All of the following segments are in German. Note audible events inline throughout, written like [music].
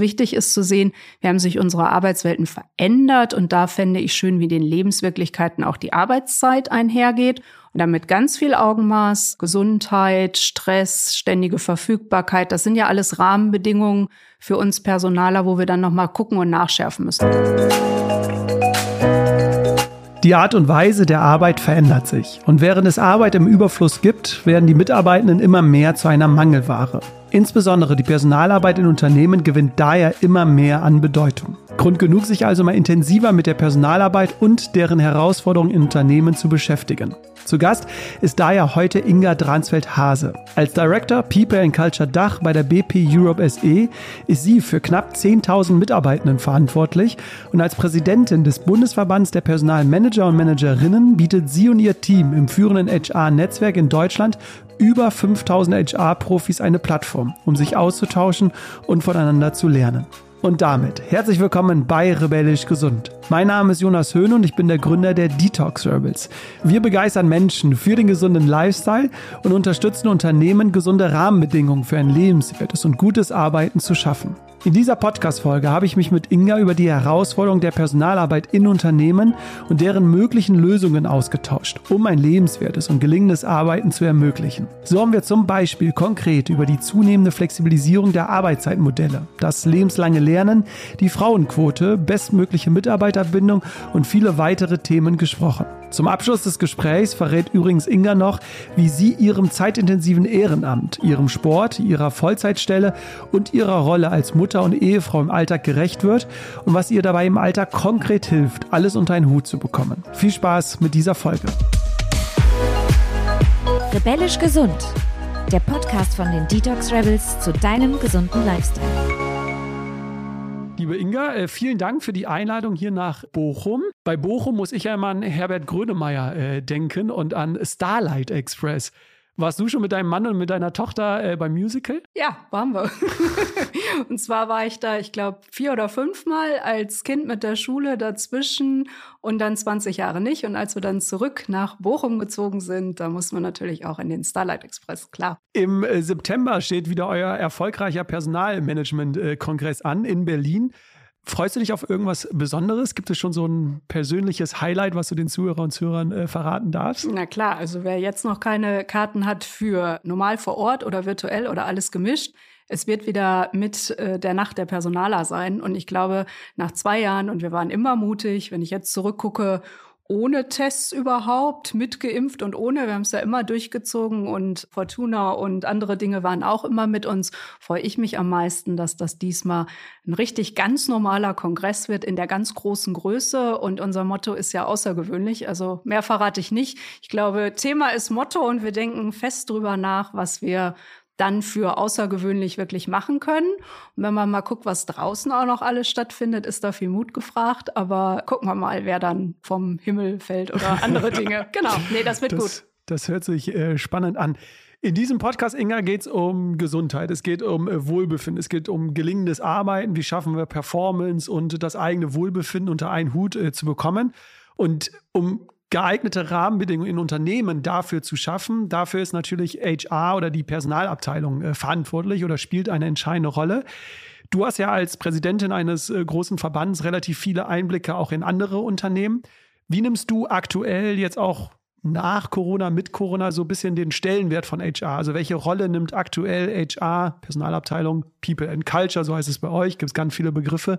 Wichtig ist zu sehen, wir haben sich unsere Arbeitswelten verändert und da fände ich schön, wie den Lebenswirklichkeiten auch die Arbeitszeit einhergeht. Und damit ganz viel Augenmaß, Gesundheit, Stress, ständige Verfügbarkeit, das sind ja alles Rahmenbedingungen für uns Personaler, wo wir dann nochmal gucken und nachschärfen müssen. Die Art und Weise der Arbeit verändert sich. Und während es Arbeit im Überfluss gibt, werden die Mitarbeitenden immer mehr zu einer Mangelware. Insbesondere die Personalarbeit in Unternehmen gewinnt daher immer mehr an Bedeutung. Grund genug, sich also mal intensiver mit der Personalarbeit und deren Herausforderungen in Unternehmen zu beschäftigen. Zu Gast ist daher heute Inga Dransfeld-Hase. Als Director People and Culture Dach bei der BP Europe SE ist sie für knapp 10.000 Mitarbeitenden verantwortlich und als Präsidentin des Bundesverbands der Personalmanager und Managerinnen bietet sie und ihr Team im führenden HR-Netzwerk in Deutschland über 5000 HR-Profis eine Plattform, um sich auszutauschen und voneinander zu lernen. Und damit herzlich willkommen bei Rebellisch Gesund. Mein Name ist Jonas Höhn und ich bin der Gründer der Detox Rebels. Wir begeistern Menschen für den gesunden Lifestyle und unterstützen Unternehmen, gesunde Rahmenbedingungen für ein lebenswertes und gutes Arbeiten zu schaffen. In dieser Podcast-Folge habe ich mich mit Inga über die Herausforderung der Personalarbeit in Unternehmen und deren möglichen Lösungen ausgetauscht, um ein lebenswertes und gelingendes Arbeiten zu ermöglichen. So haben wir zum Beispiel konkret über die zunehmende Flexibilisierung der Arbeitszeitmodelle, das lebenslange Lernen, die Frauenquote, bestmögliche Mitarbeiterbindung und viele weitere Themen gesprochen. Zum Abschluss des Gesprächs verrät übrigens Inga noch, wie sie ihrem zeitintensiven Ehrenamt, ihrem Sport, ihrer Vollzeitstelle und ihrer Rolle als Mutter und Ehefrau im Alltag gerecht wird und was ihr dabei im Alltag konkret hilft, alles unter einen Hut zu bekommen. Viel Spaß mit dieser Folge. Rebellisch gesund. Der Podcast von den Detox Rebels zu deinem gesunden Lifestyle. Liebe Inga, äh, vielen Dank für die Einladung hier nach Bochum. Bei Bochum muss ich ja immer an Herbert Grönemeyer äh, denken und an Starlight Express. Warst du schon mit deinem Mann und mit deiner Tochter äh, beim Musical? Ja, waren wir. [laughs] und zwar war ich da, ich glaube, vier oder fünfmal als Kind mit der Schule dazwischen und dann 20 Jahre nicht. Und als wir dann zurück nach Bochum gezogen sind, da mussten wir natürlich auch in den Starlight Express, klar. Im äh, September steht wieder euer erfolgreicher Personalmanagement-Kongress an in Berlin. Freust du dich auf irgendwas Besonderes? Gibt es schon so ein persönliches Highlight, was du den Zuhörer und Zuhörern äh, verraten darfst? Na klar, also wer jetzt noch keine Karten hat für normal vor Ort oder virtuell oder alles gemischt, es wird wieder mit äh, der Nacht der Personaler sein. Und ich glaube, nach zwei Jahren, und wir waren immer mutig, wenn ich jetzt zurückgucke ohne Tests überhaupt, mitgeimpft und ohne. Wir haben es ja immer durchgezogen und Fortuna und andere Dinge waren auch immer mit uns. Freue ich mich am meisten, dass das diesmal ein richtig ganz normaler Kongress wird in der ganz großen Größe. Und unser Motto ist ja außergewöhnlich. Also mehr verrate ich nicht. Ich glaube, Thema ist Motto und wir denken fest drüber nach, was wir dann für außergewöhnlich wirklich machen können. Und wenn man mal guckt, was draußen auch noch alles stattfindet, ist da viel Mut gefragt. Aber gucken wir mal, wer dann vom Himmel fällt oder [laughs] andere Dinge. genau, nee, das wird das, gut. Das hört sich äh, spannend an. In diesem Podcast, Inga, geht es um Gesundheit, es geht um äh, Wohlbefinden, es geht um gelingendes Arbeiten, wie schaffen wir Performance und das eigene Wohlbefinden unter einen Hut äh, zu bekommen. Und um geeignete Rahmenbedingungen in Unternehmen dafür zu schaffen. Dafür ist natürlich HR oder die Personalabteilung äh, verantwortlich oder spielt eine entscheidende Rolle. Du hast ja als Präsidentin eines äh, großen Verbands relativ viele Einblicke auch in andere Unternehmen. Wie nimmst du aktuell jetzt auch nach Corona, mit Corona so ein bisschen den Stellenwert von HR? Also welche Rolle nimmt aktuell HR, Personalabteilung, People and Culture, so heißt es bei euch, gibt es ganz viele Begriffe.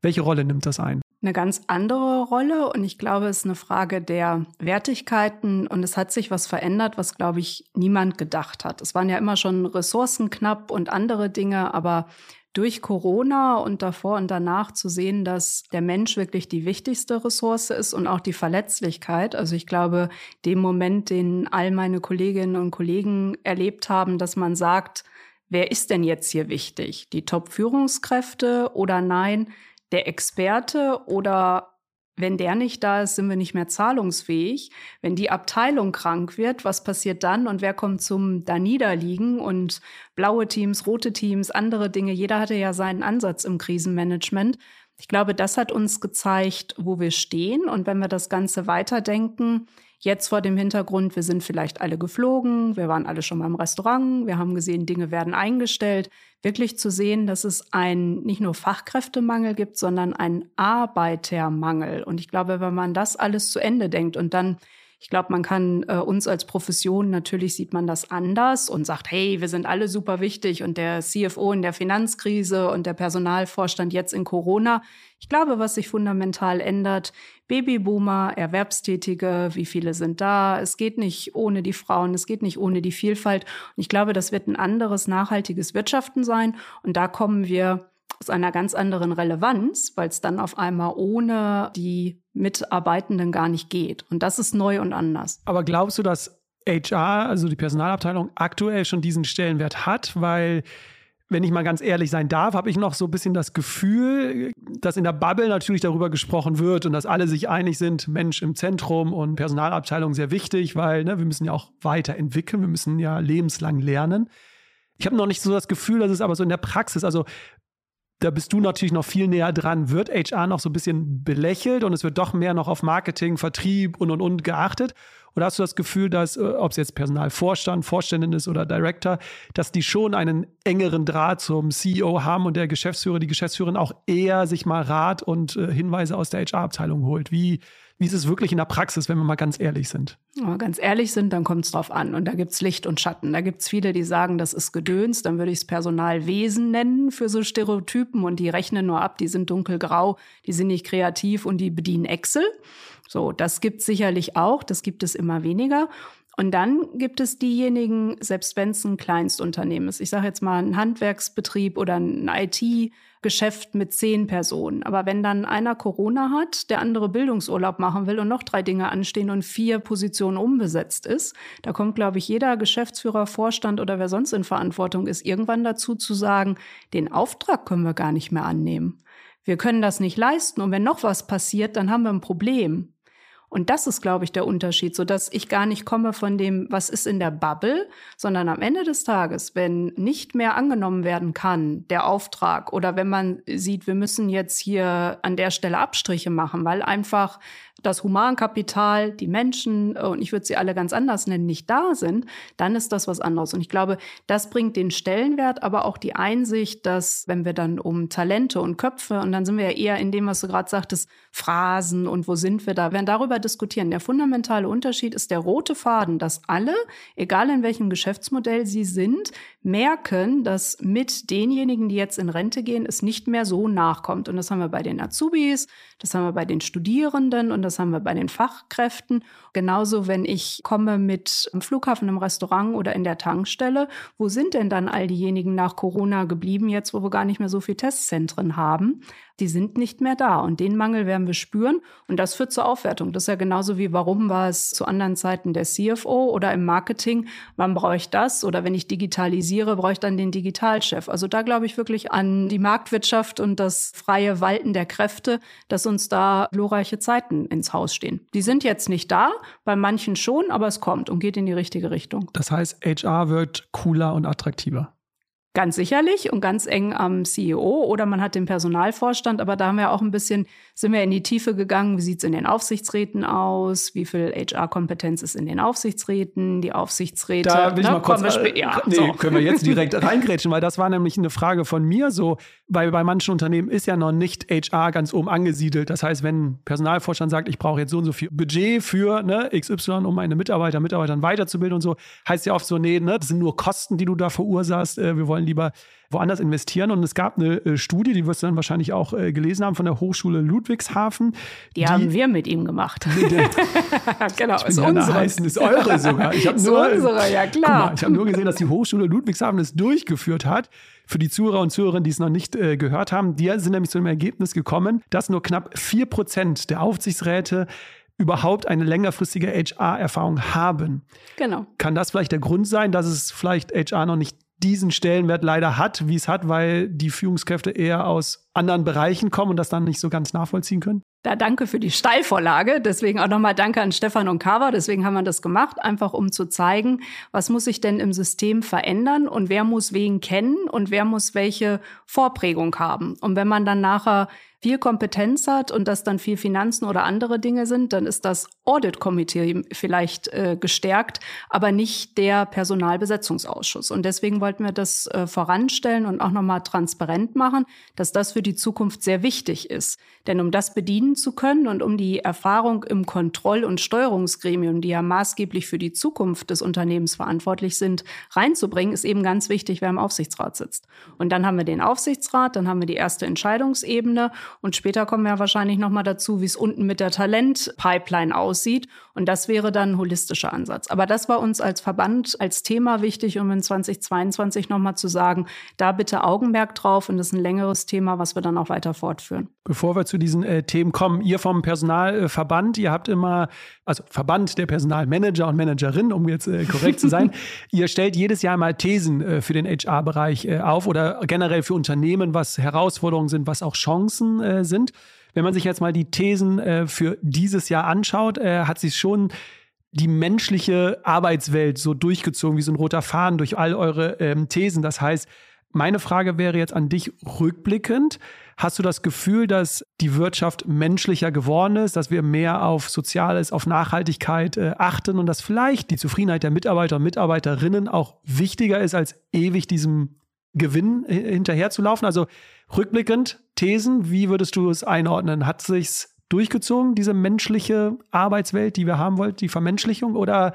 Welche Rolle nimmt das ein? Eine ganz andere Rolle und ich glaube, es ist eine Frage der Wertigkeiten und es hat sich was verändert, was, glaube ich, niemand gedacht hat. Es waren ja immer schon Ressourcen knapp und andere Dinge, aber durch Corona und davor und danach zu sehen, dass der Mensch wirklich die wichtigste Ressource ist und auch die Verletzlichkeit. Also ich glaube, dem Moment, den all meine Kolleginnen und Kollegen erlebt haben, dass man sagt, wer ist denn jetzt hier wichtig? Die Top-Führungskräfte oder nein? Der Experte oder wenn der nicht da ist, sind wir nicht mehr zahlungsfähig. Wenn die Abteilung krank wird, was passiert dann und wer kommt zum da niederliegen und blaue Teams, rote Teams, andere Dinge. Jeder hatte ja seinen Ansatz im Krisenmanagement. Ich glaube, das hat uns gezeigt, wo wir stehen. Und wenn wir das Ganze weiterdenken, Jetzt vor dem Hintergrund, wir sind vielleicht alle geflogen, wir waren alle schon mal im Restaurant, wir haben gesehen, Dinge werden eingestellt. Wirklich zu sehen, dass es einen nicht nur Fachkräftemangel gibt, sondern einen Arbeitermangel. Und ich glaube, wenn man das alles zu Ende denkt und dann ich glaube, man kann äh, uns als Profession, natürlich sieht man das anders und sagt, hey, wir sind alle super wichtig und der CFO in der Finanzkrise und der Personalvorstand jetzt in Corona. Ich glaube, was sich fundamental ändert, Babyboomer, Erwerbstätige, wie viele sind da? Es geht nicht ohne die Frauen, es geht nicht ohne die Vielfalt. Und ich glaube, das wird ein anderes nachhaltiges Wirtschaften sein. Und da kommen wir aus einer ganz anderen Relevanz, weil es dann auf einmal ohne die Mitarbeitenden gar nicht geht. Und das ist neu und anders. Aber glaubst du, dass HR, also die Personalabteilung, aktuell schon diesen Stellenwert hat? Weil wenn ich mal ganz ehrlich sein darf, habe ich noch so ein bisschen das Gefühl, dass in der Bubble natürlich darüber gesprochen wird und dass alle sich einig sind, Mensch im Zentrum und Personalabteilung sehr wichtig, weil ne, wir müssen ja auch weiterentwickeln, wir müssen ja lebenslang lernen. Ich habe noch nicht so das Gefühl, dass es aber so in der Praxis, also da bist du natürlich noch viel näher dran. Wird HR noch so ein bisschen belächelt und es wird doch mehr noch auf Marketing, Vertrieb und und und geachtet? Oder hast du das Gefühl, dass, äh, ob es jetzt Personalvorstand, Vorständin ist oder Director, dass die schon einen engeren Draht zum CEO haben und der Geschäftsführer, die Geschäftsführerin auch eher sich mal Rat und äh, Hinweise aus der HR-Abteilung holt? Wie, wie ist es wirklich in der Praxis, wenn wir mal ganz ehrlich sind? Wenn wir ganz ehrlich sind, dann kommt es drauf an. Und da gibt's Licht und Schatten. Da gibt's viele, die sagen, das ist Gedöns. Dann würde ich es Personalwesen nennen für so Stereotypen. Und die rechnen nur ab, die sind dunkelgrau, die sind nicht kreativ und die bedienen Excel. So, das gibt's sicherlich auch. Das gibt es immer weniger. Und dann gibt es diejenigen, selbst wenn es ein Kleinstunternehmen ist, ich sage jetzt mal ein Handwerksbetrieb oder ein IT-Geschäft mit zehn Personen. Aber wenn dann einer Corona hat, der andere Bildungsurlaub machen will und noch drei Dinge anstehen und vier Positionen unbesetzt ist, da kommt, glaube ich, jeder Geschäftsführer, Vorstand oder wer sonst in Verantwortung ist, irgendwann dazu zu sagen, den Auftrag können wir gar nicht mehr annehmen. Wir können das nicht leisten und wenn noch was passiert, dann haben wir ein Problem. Und das ist, glaube ich, der Unterschied, so dass ich gar nicht komme von dem, was ist in der Bubble, sondern am Ende des Tages, wenn nicht mehr angenommen werden kann, der Auftrag, oder wenn man sieht, wir müssen jetzt hier an der Stelle Abstriche machen, weil einfach das Humankapital, die Menschen, äh, und ich würde sie alle ganz anders nennen, nicht da sind, dann ist das was anderes. Und ich glaube, das bringt den Stellenwert, aber auch die Einsicht, dass wenn wir dann um Talente und Köpfe, und dann sind wir ja eher in dem, was du gerade sagtest, Phrasen und wo sind wir da, werden darüber diskutieren. Der fundamentale Unterschied ist der rote Faden, dass alle, egal in welchem Geschäftsmodell sie sind, merken, dass mit denjenigen, die jetzt in Rente gehen, es nicht mehr so nachkommt. Und das haben wir bei den Azubis, das haben wir bei den Studierenden und das haben wir bei den Fachkräften. Genauso, wenn ich komme mit am Flughafen, im Restaurant oder in der Tankstelle, wo sind denn dann all diejenigen nach Corona geblieben, jetzt wo wir gar nicht mehr so viel Testzentren haben? Die sind nicht mehr da und den Mangel werden wir spüren und das führt zur Aufwertung. Das ist ja genauso wie, warum war es zu anderen Zeiten der CFO oder im Marketing, wann brauche ich das? Oder wenn ich digitalisiere, brauche ich dann den Digitalchef. Also da glaube ich wirklich an die Marktwirtschaft und das freie Walten der Kräfte, dass uns da glorreiche Zeiten ins Haus stehen. Die sind jetzt nicht da, bei manchen schon, aber es kommt und geht in die richtige Richtung. Das heißt, HR wird cooler und attraktiver. Ganz sicherlich und ganz eng am CEO oder man hat den Personalvorstand, aber da haben wir auch ein bisschen, sind wir in die Tiefe gegangen, wie sieht's in den Aufsichtsräten aus, wie viel HR-Kompetenz ist in den Aufsichtsräten, die Aufsichtsräte. Da will ich ne? mal kurz, äh, ja, nee, so. können wir jetzt [laughs] direkt reingrätschen, weil das war nämlich eine Frage von mir so, weil bei manchen Unternehmen ist ja noch nicht HR ganz oben angesiedelt. Das heißt, wenn ein Personalvorstand sagt, ich brauche jetzt so und so viel Budget für ne, XY, um meine Mitarbeiter, Mitarbeitern weiterzubilden und so, heißt ja oft so, nee, ne, das sind nur Kosten, die du da verursachst, äh, wir wollen lieber woanders investieren. Und es gab eine äh, Studie, die wirst du dann wahrscheinlich auch äh, gelesen haben, von der Hochschule Ludwigshafen. Die, die haben wir mit ihm gemacht. [laughs] [laughs] genau, ich bin ist unsere. Heißen, ist eure sogar. Ich nur, unsere, ja klar. Mal, ich habe nur gesehen, dass die Hochschule Ludwigshafen es durchgeführt hat. Für die Zuhörer und Zuhörerinnen, die es noch nicht äh, gehört haben, die sind nämlich zu dem Ergebnis gekommen, dass nur knapp vier Prozent der Aufsichtsräte überhaupt eine längerfristige HR-Erfahrung haben. Genau. Kann das vielleicht der Grund sein, dass es vielleicht HR noch nicht diesen Stellenwert leider hat, wie es hat, weil die Führungskräfte eher aus anderen Bereichen kommen und das dann nicht so ganz nachvollziehen können? Da danke für die Steilvorlage. Deswegen auch nochmal danke an Stefan und Kava. Deswegen haben wir das gemacht, einfach um zu zeigen, was muss sich denn im System verändern und wer muss wen kennen und wer muss welche Vorprägung haben. Und wenn man dann nachher viel Kompetenz hat und das dann viel Finanzen oder andere Dinge sind, dann ist das Audit-Komitee vielleicht äh, gestärkt, aber nicht der Personalbesetzungsausschuss. Und deswegen wollten wir das äh, voranstellen und auch nochmal transparent machen, dass das für die Zukunft sehr wichtig ist. Denn um das bedienen zu können und um die Erfahrung im Kontroll- und Steuerungsgremium, die ja maßgeblich für die Zukunft des Unternehmens verantwortlich sind, reinzubringen, ist eben ganz wichtig, wer im Aufsichtsrat sitzt. Und dann haben wir den Aufsichtsrat, dann haben wir die erste Entscheidungsebene und später kommen wir wahrscheinlich nochmal dazu, wie es unten mit der Talentpipeline aussieht. Und das wäre dann ein holistischer Ansatz. Aber das war uns als Verband, als Thema wichtig, um in 2022 nochmal zu sagen, da bitte Augenmerk drauf. Und das ist ein längeres Thema, was wir dann auch weiter fortführen. Bevor wir zu diesen äh, Themen kommen, ihr vom Personalverband, ihr habt immer, also Verband der Personalmanager und Managerinnen, um jetzt äh, korrekt zu sein, [laughs] ihr stellt jedes Jahr mal Thesen äh, für den HR-Bereich äh, auf oder generell für Unternehmen, was Herausforderungen sind, was auch Chancen äh, sind. Wenn man sich jetzt mal die Thesen äh, für dieses Jahr anschaut, äh, hat sich schon die menschliche Arbeitswelt so durchgezogen wie so ein roter Faden durch all eure ähm, Thesen. Das heißt, meine Frage wäre jetzt an dich rückblickend. Hast du das Gefühl, dass die Wirtschaft menschlicher geworden ist, dass wir mehr auf Soziales, auf Nachhaltigkeit äh, achten und dass vielleicht die Zufriedenheit der Mitarbeiter und Mitarbeiterinnen auch wichtiger ist, als ewig diesem Gewinn hinterherzulaufen? Also rückblickend, Thesen, wie würdest du es einordnen? Hat sich's durchgezogen, diese menschliche Arbeitswelt, die wir haben wollten, die Vermenschlichung? Oder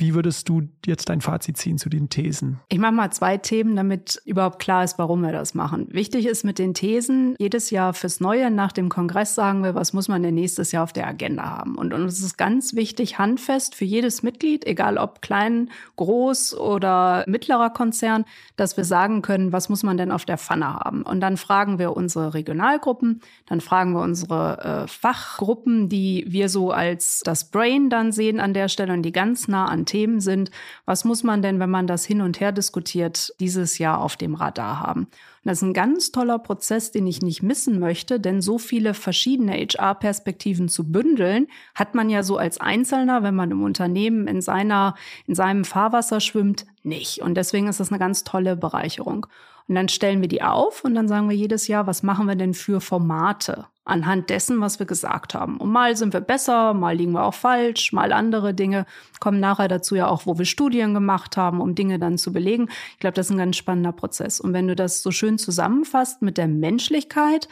wie würdest du jetzt dein Fazit ziehen zu den Thesen? Ich mache mal zwei Themen, damit überhaupt klar ist, warum wir das machen. Wichtig ist mit den Thesen, jedes Jahr fürs Neue nach dem Kongress sagen wir, was muss man denn nächstes Jahr auf der Agenda haben. Und uns ist ganz wichtig, handfest für jedes Mitglied, egal ob klein, groß oder mittlerer Konzern, dass wir sagen können, was muss man denn auf der Pfanne haben. Und dann fragen wir unsere Regionalgruppen, dann fragen wir unsere äh, Fachgruppen, die wir so als das Brain dann sehen an der Stelle und die ganz nah an Themen sind. Was muss man denn, wenn man das hin und her diskutiert, dieses Jahr auf dem Radar haben? Und das ist ein ganz toller Prozess, den ich nicht missen möchte, denn so viele verschiedene HR-Perspektiven zu bündeln, hat man ja so als Einzelner, wenn man im Unternehmen in seiner, in seinem Fahrwasser schwimmt, nicht. Und deswegen ist das eine ganz tolle Bereicherung. Und dann stellen wir die auf und dann sagen wir jedes Jahr, was machen wir denn für Formate anhand dessen, was wir gesagt haben. Und mal sind wir besser, mal liegen wir auch falsch, mal andere Dinge kommen nachher dazu ja auch, wo wir Studien gemacht haben, um Dinge dann zu belegen. Ich glaube, das ist ein ganz spannender Prozess. Und wenn du das so schön zusammenfasst mit der Menschlichkeit,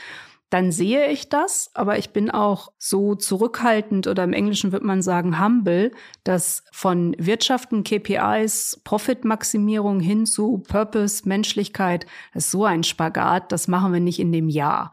dann sehe ich das, aber ich bin auch so zurückhaltend oder im Englischen wird man sagen humble, dass von Wirtschaften, KPIs, Profitmaximierung hin zu Purpose, Menschlichkeit, das ist so ein Spagat, das machen wir nicht in dem Jahr.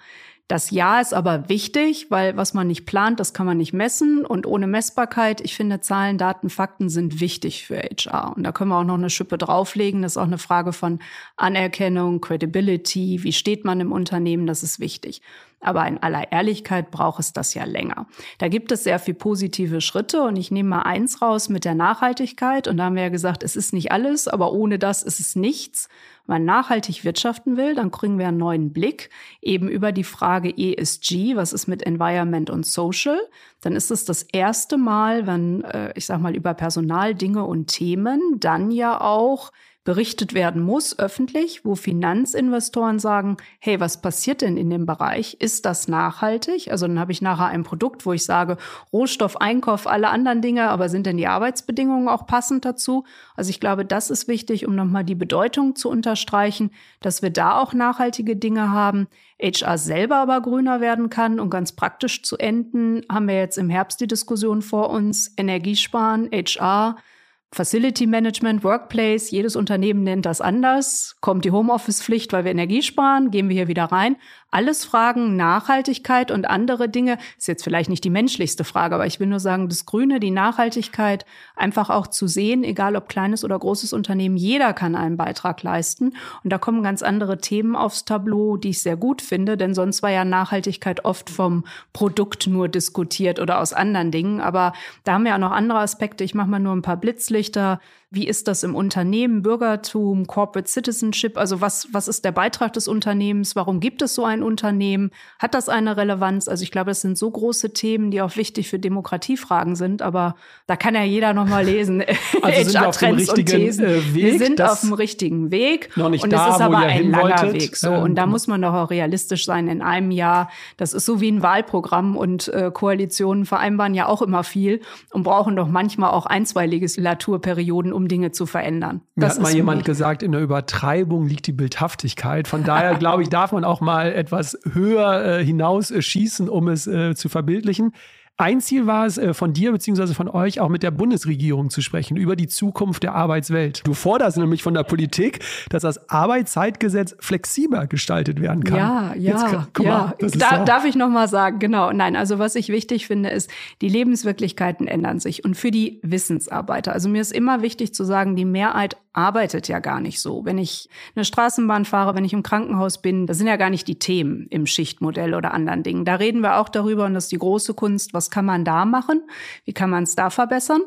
Das Ja ist aber wichtig, weil was man nicht plant, das kann man nicht messen. Und ohne Messbarkeit, ich finde, Zahlen, Daten, Fakten sind wichtig für HR. Und da können wir auch noch eine Schippe drauflegen. Das ist auch eine Frage von Anerkennung, Credibility. Wie steht man im Unternehmen? Das ist wichtig. Aber in aller Ehrlichkeit braucht es das ja länger. Da gibt es sehr viel positive Schritte und ich nehme mal eins raus mit der Nachhaltigkeit. Und da haben wir ja gesagt, es ist nicht alles, aber ohne das ist es nichts. Wenn man nachhaltig wirtschaften will, dann kriegen wir einen neuen Blick eben über die Frage ESG, was ist mit Environment und Social. Dann ist es das erste Mal, wenn, äh, ich sag mal, über Personal, Dinge und Themen dann ja auch berichtet werden muss, öffentlich, wo Finanzinvestoren sagen, hey, was passiert denn in dem Bereich? Ist das nachhaltig? Also dann habe ich nachher ein Produkt, wo ich sage, Rohstoff, Einkauf, alle anderen Dinge, aber sind denn die Arbeitsbedingungen auch passend dazu? Also ich glaube, das ist wichtig, um nochmal die Bedeutung zu unterstreichen, dass wir da auch nachhaltige Dinge haben. HR selber aber grüner werden kann und ganz praktisch zu enden, haben wir jetzt im Herbst die Diskussion vor uns, Energiesparen, HR, Facility Management, Workplace, jedes Unternehmen nennt das anders. Kommt die Homeoffice-Pflicht, weil wir Energie sparen, gehen wir hier wieder rein. Alles Fragen Nachhaltigkeit und andere Dinge. Ist jetzt vielleicht nicht die menschlichste Frage, aber ich will nur sagen, das Grüne, die Nachhaltigkeit einfach auch zu sehen, egal ob kleines oder großes Unternehmen, jeder kann einen Beitrag leisten. Und da kommen ganz andere Themen aufs Tableau, die ich sehr gut finde, denn sonst war ja Nachhaltigkeit oft vom Produkt nur diskutiert oder aus anderen Dingen. Aber da haben wir ja noch andere Aspekte. Ich mache mal nur ein paar Blitzlichter. Wie ist das im Unternehmen, Bürgertum, Corporate Citizenship? Also was, was ist der Beitrag des Unternehmens? Warum gibt es so ein Unternehmen? Hat das eine Relevanz? Also ich glaube, das sind so große Themen, die auch wichtig für Demokratiefragen sind. Aber da kann ja jeder noch mal lesen. [laughs] Also [laughs] HR-Trends und Thesen. Äh, Weg, Wir sind auf dem richtigen Weg. Noch nicht und da, es ist aber ein langer wolltet. Weg. So. Und da ähm, muss man doch auch realistisch sein in einem Jahr. Das ist so wie ein Wahlprogramm und äh, Koalitionen vereinbaren ja auch immer viel und brauchen doch manchmal auch ein, zwei Legislaturperioden, um Dinge zu verändern. Mir das hat mal jemand mich. gesagt, in der Übertreibung liegt die Bildhaftigkeit. Von daher, [laughs] glaube ich, darf man auch mal etwas höher äh, hinaus äh, schießen, um es äh, zu verbildlichen. Ein Ziel war es äh, von dir bzw. von euch auch mit der Bundesregierung zu sprechen über die Zukunft der Arbeitswelt. Du forderst nämlich von der Politik, dass das Arbeitszeitgesetz flexibler gestaltet werden kann. Ja, ja, Jetzt, guck ja. Mal, da, darf ich noch mal sagen, genau. Nein, also was ich wichtig finde, ist, die Lebenswirklichkeiten ändern sich und für die Wissensarbeiter. Also mir ist immer wichtig zu sagen, die Mehrheit arbeitet ja gar nicht so. Wenn ich eine Straßenbahn fahre, wenn ich im Krankenhaus bin, das sind ja gar nicht die Themen im Schichtmodell oder anderen Dingen. Da reden wir auch darüber und das ist die große Kunst, was was kann man da machen? Wie kann man es da verbessern?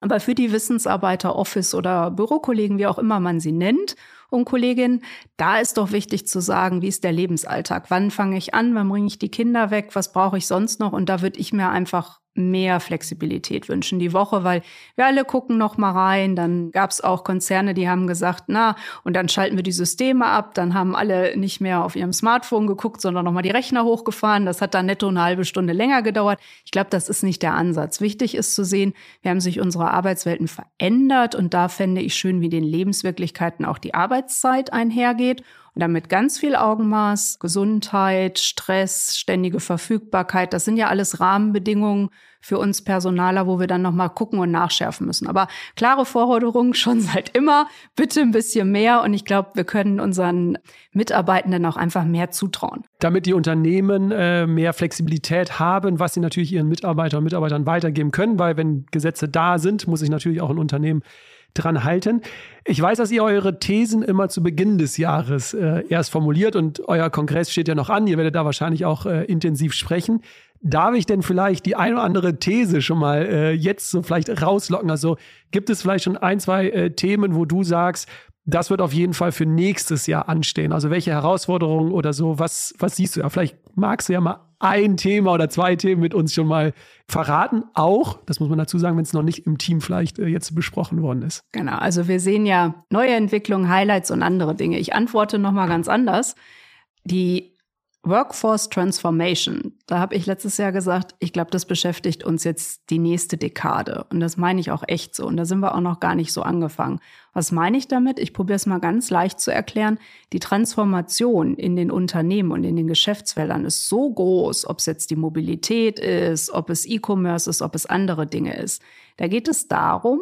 Aber für die Wissensarbeiter, Office oder Bürokollegen, wie auch immer man sie nennt, und Kolleginnen, da ist doch wichtig zu sagen, wie ist der Lebensalltag? Wann fange ich an? Wann bringe ich die Kinder weg? Was brauche ich sonst noch? Und da würde ich mir einfach mehr Flexibilität wünschen die Woche, weil wir alle gucken noch mal rein. Dann gab es auch Konzerne, die haben gesagt, na, und dann schalten wir die Systeme ab. Dann haben alle nicht mehr auf ihrem Smartphone geguckt, sondern noch mal die Rechner hochgefahren. Das hat dann netto eine halbe Stunde länger gedauert. Ich glaube, das ist nicht der Ansatz. Wichtig ist zu sehen, wir haben sich unsere Arbeitswelten verändert und da fände ich schön, wie den Lebenswirklichkeiten auch die Arbeitszeit einhergeht. Und damit ganz viel Augenmaß, Gesundheit, Stress, ständige Verfügbarkeit, das sind ja alles Rahmenbedingungen für uns Personaler, wo wir dann nochmal gucken und nachschärfen müssen. Aber klare Forderungen [laughs] schon seit immer, bitte ein bisschen mehr. Und ich glaube, wir können unseren Mitarbeitenden auch einfach mehr zutrauen. Damit die Unternehmen äh, mehr Flexibilität haben, was sie natürlich ihren Mitarbeitern und Mitarbeitern weitergeben können, weil wenn Gesetze da sind, muss sich natürlich auch ein Unternehmen dran halten. Ich weiß, dass ihr eure Thesen immer zu Beginn des Jahres äh, erst formuliert und euer Kongress steht ja noch an. Ihr werdet da wahrscheinlich auch äh, intensiv sprechen. Darf ich denn vielleicht die eine oder andere These schon mal äh, jetzt so vielleicht rauslocken? Also gibt es vielleicht schon ein, zwei äh, Themen, wo du sagst, das wird auf jeden Fall für nächstes Jahr anstehen. Also welche Herausforderungen oder so, was, was siehst du ja? Vielleicht magst du ja mal ein Thema oder zwei Themen mit uns schon mal verraten. Auch, das muss man dazu sagen, wenn es noch nicht im Team vielleicht äh, jetzt besprochen worden ist. Genau, also wir sehen ja neue Entwicklungen, Highlights und andere Dinge. Ich antworte nochmal ganz anders. Die Workforce Transformation, da habe ich letztes Jahr gesagt, ich glaube, das beschäftigt uns jetzt die nächste Dekade. Und das meine ich auch echt so. Und da sind wir auch noch gar nicht so angefangen. Was meine ich damit? Ich probiere es mal ganz leicht zu erklären. Die Transformation in den Unternehmen und in den Geschäftsfeldern ist so groß, ob es jetzt die Mobilität ist, ob es E-Commerce ist, ob es andere Dinge ist. Da geht es darum,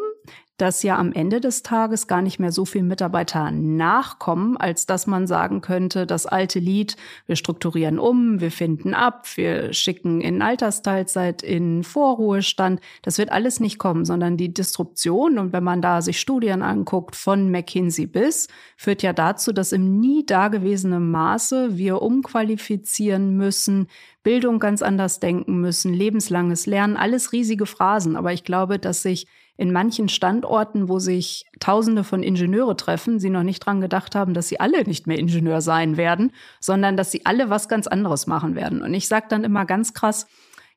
dass ja am Ende des Tages gar nicht mehr so viele Mitarbeiter nachkommen, als dass man sagen könnte, das alte Lied, wir strukturieren um, wir finden ab, wir schicken in Altersteilzeit, in Vorruhestand. Das wird alles nicht kommen, sondern die Disruption, und wenn man da sich Studien anguckt, von McKinsey bis, führt ja dazu, dass im nie dagewesenen Maße wir umqualifizieren müssen, Bildung ganz anders denken müssen, lebenslanges Lernen, alles riesige Phrasen. Aber ich glaube, dass sich in manchen Standorten, wo sich Tausende von Ingenieure treffen, sie noch nicht dran gedacht haben, dass sie alle nicht mehr Ingenieur sein werden, sondern dass sie alle was ganz anderes machen werden. Und ich sage dann immer ganz krass,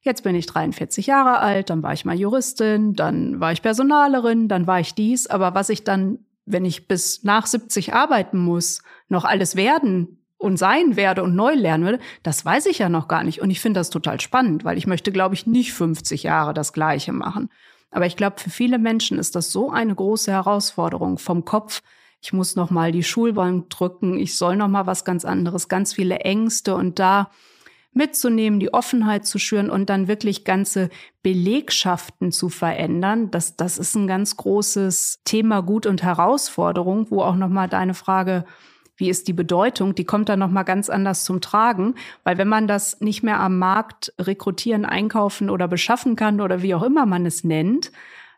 jetzt bin ich 43 Jahre alt, dann war ich mal Juristin, dann war ich Personalerin, dann war ich dies, aber was ich dann, wenn ich bis nach 70 arbeiten muss, noch alles werden und sein werde und neu lernen würde, das weiß ich ja noch gar nicht. Und ich finde das total spannend, weil ich möchte, glaube ich, nicht 50 Jahre das Gleiche machen. Aber ich glaube, für viele Menschen ist das so eine große Herausforderung vom Kopf. Ich muss noch mal die Schulbank drücken. Ich soll noch mal was ganz anderes. Ganz viele Ängste und da mitzunehmen, die Offenheit zu schüren und dann wirklich ganze Belegschaften zu verändern. Das, das ist ein ganz großes Thema Gut und Herausforderung, wo auch noch mal deine Frage wie ist die Bedeutung, die kommt dann noch mal ganz anders zum Tragen, weil wenn man das nicht mehr am Markt rekrutieren, einkaufen oder beschaffen kann oder wie auch immer man es nennt,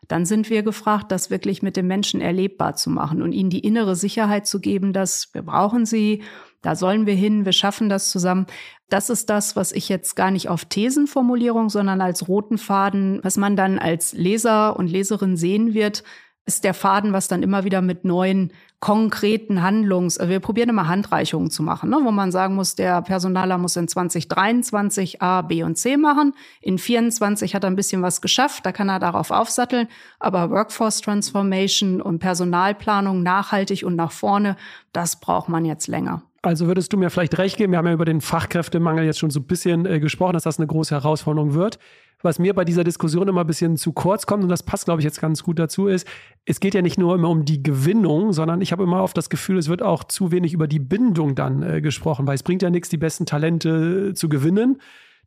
dann sind wir gefragt, das wirklich mit dem Menschen erlebbar zu machen und ihnen die innere Sicherheit zu geben, dass wir brauchen sie, da sollen wir hin, wir schaffen das zusammen. Das ist das, was ich jetzt gar nicht auf Thesenformulierung, sondern als roten Faden, was man dann als Leser und Leserin sehen wird, ist der Faden, was dann immer wieder mit neuen konkreten Handlungs, also wir probieren immer Handreichungen zu machen, ne, wo man sagen muss, der Personaler muss in 2023 A, B und C machen. In 24 hat er ein bisschen was geschafft, da kann er darauf aufsatteln. Aber Workforce Transformation und Personalplanung nachhaltig und nach vorne, das braucht man jetzt länger. Also würdest du mir vielleicht recht geben, wir haben ja über den Fachkräftemangel jetzt schon so ein bisschen äh, gesprochen, dass das eine große Herausforderung wird. Was mir bei dieser Diskussion immer ein bisschen zu kurz kommt, und das passt, glaube ich, jetzt ganz gut dazu, ist, es geht ja nicht nur immer um die Gewinnung, sondern ich habe immer oft das Gefühl, es wird auch zu wenig über die Bindung dann äh, gesprochen, weil es bringt ja nichts, die besten Talente zu gewinnen,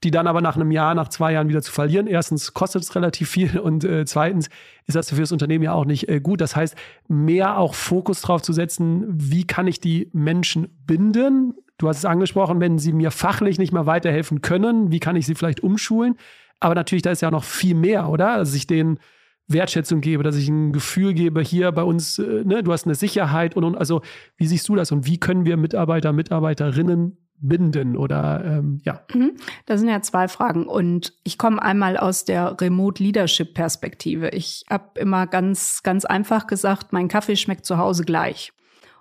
die dann aber nach einem Jahr, nach zwei Jahren wieder zu verlieren. Erstens kostet es relativ viel und äh, zweitens ist das für das Unternehmen ja auch nicht äh, gut. Das heißt, mehr auch Fokus drauf zu setzen, wie kann ich die Menschen binden? Du hast es angesprochen, wenn sie mir fachlich nicht mehr weiterhelfen können, wie kann ich sie vielleicht umschulen? Aber natürlich, da ist ja noch viel mehr, oder? Also ich denen Wertschätzung gebe, dass ich ein Gefühl gebe, hier bei uns, äh, ne, du hast eine Sicherheit und, und also wie siehst du das und wie können wir Mitarbeiter, Mitarbeiterinnen binden oder ähm, ja? Mhm. Das sind ja zwei Fragen und ich komme einmal aus der Remote Leadership Perspektive. Ich habe immer ganz ganz einfach gesagt, mein Kaffee schmeckt zu Hause gleich.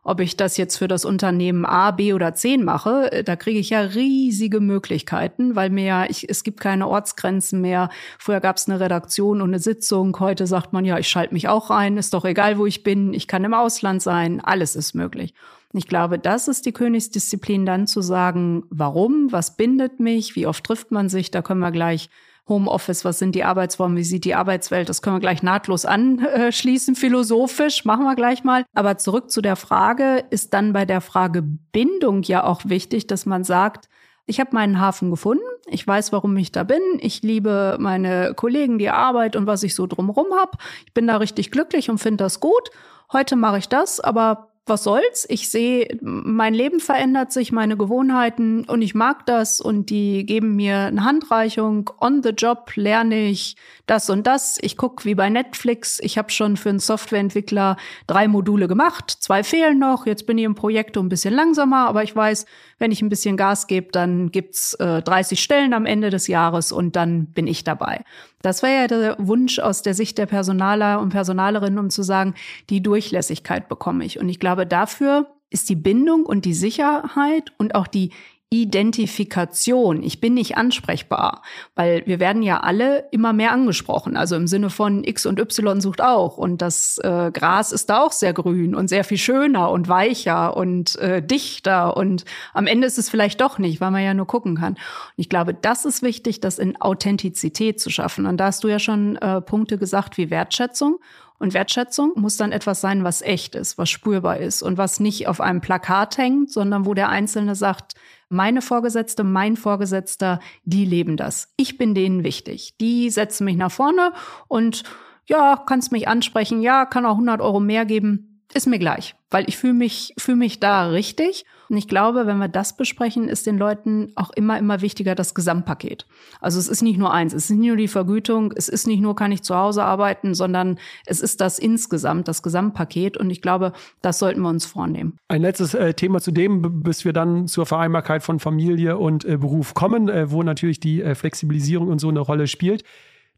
Ob ich das jetzt für das Unternehmen A, B oder C mache, äh, da kriege ich ja riesige Möglichkeiten, weil mir ja, ich, es gibt keine Ortsgrenzen mehr. Früher gab es eine Redaktion und eine Sitzung. Heute sagt man ja, ich schalte mich auch ein, ist doch egal, wo ich bin. Ich kann im Ausland sein, alles ist möglich. Ich glaube, das ist die Königsdisziplin, dann zu sagen, warum, was bindet mich, wie oft trifft man sich, da können wir gleich Homeoffice, was sind die Arbeitsformen, wie sieht die Arbeitswelt, das können wir gleich nahtlos anschließen, philosophisch, machen wir gleich mal. Aber zurück zu der Frage, ist dann bei der Frage Bindung ja auch wichtig, dass man sagt, ich habe meinen Hafen gefunden, ich weiß, warum ich da bin, ich liebe meine Kollegen, die Arbeit und was ich so drumherum habe. Ich bin da richtig glücklich und finde das gut. Heute mache ich das, aber was soll's? Ich sehe, mein Leben verändert sich, meine Gewohnheiten und ich mag das und die geben mir eine Handreichung. On the job lerne ich das und das. Ich gucke wie bei Netflix. Ich habe schon für einen Softwareentwickler drei Module gemacht, zwei fehlen noch. Jetzt bin ich im Projekt ein bisschen langsamer, aber ich weiß, wenn ich ein bisschen Gas gebe, dann gibt's äh, 30 Stellen am Ende des Jahres und dann bin ich dabei. Das wäre ja der Wunsch aus der Sicht der Personaler und Personalerinnen, um zu sagen, die Durchlässigkeit bekomme ich. Und ich glaube, dafür ist die Bindung und die Sicherheit und auch die Identifikation. Ich bin nicht ansprechbar, weil wir werden ja alle immer mehr angesprochen. Also im Sinne von X und Y sucht auch. Und das äh, Gras ist da auch sehr grün und sehr viel schöner und weicher und äh, dichter. Und am Ende ist es vielleicht doch nicht, weil man ja nur gucken kann. Und ich glaube, das ist wichtig, das in Authentizität zu schaffen. Und da hast du ja schon äh, Punkte gesagt wie Wertschätzung. Und Wertschätzung muss dann etwas sein, was echt ist, was spürbar ist und was nicht auf einem Plakat hängt, sondern wo der Einzelne sagt, meine Vorgesetzte, mein Vorgesetzter, die leben das. Ich bin denen wichtig. Die setzen mich nach vorne und ja, kannst mich ansprechen, ja, kann auch 100 Euro mehr geben, ist mir gleich weil ich fühle mich, fühle mich da richtig. Und ich glaube, wenn wir das besprechen, ist den Leuten auch immer, immer wichtiger das Gesamtpaket. Also es ist nicht nur eins, es ist nicht nur die Vergütung, es ist nicht nur, kann ich zu Hause arbeiten, sondern es ist das insgesamt, das Gesamtpaket. Und ich glaube, das sollten wir uns vornehmen. Ein letztes äh, Thema zu dem, bis wir dann zur Vereinbarkeit von Familie und äh, Beruf kommen, äh, wo natürlich die äh, Flexibilisierung und so eine Rolle spielt.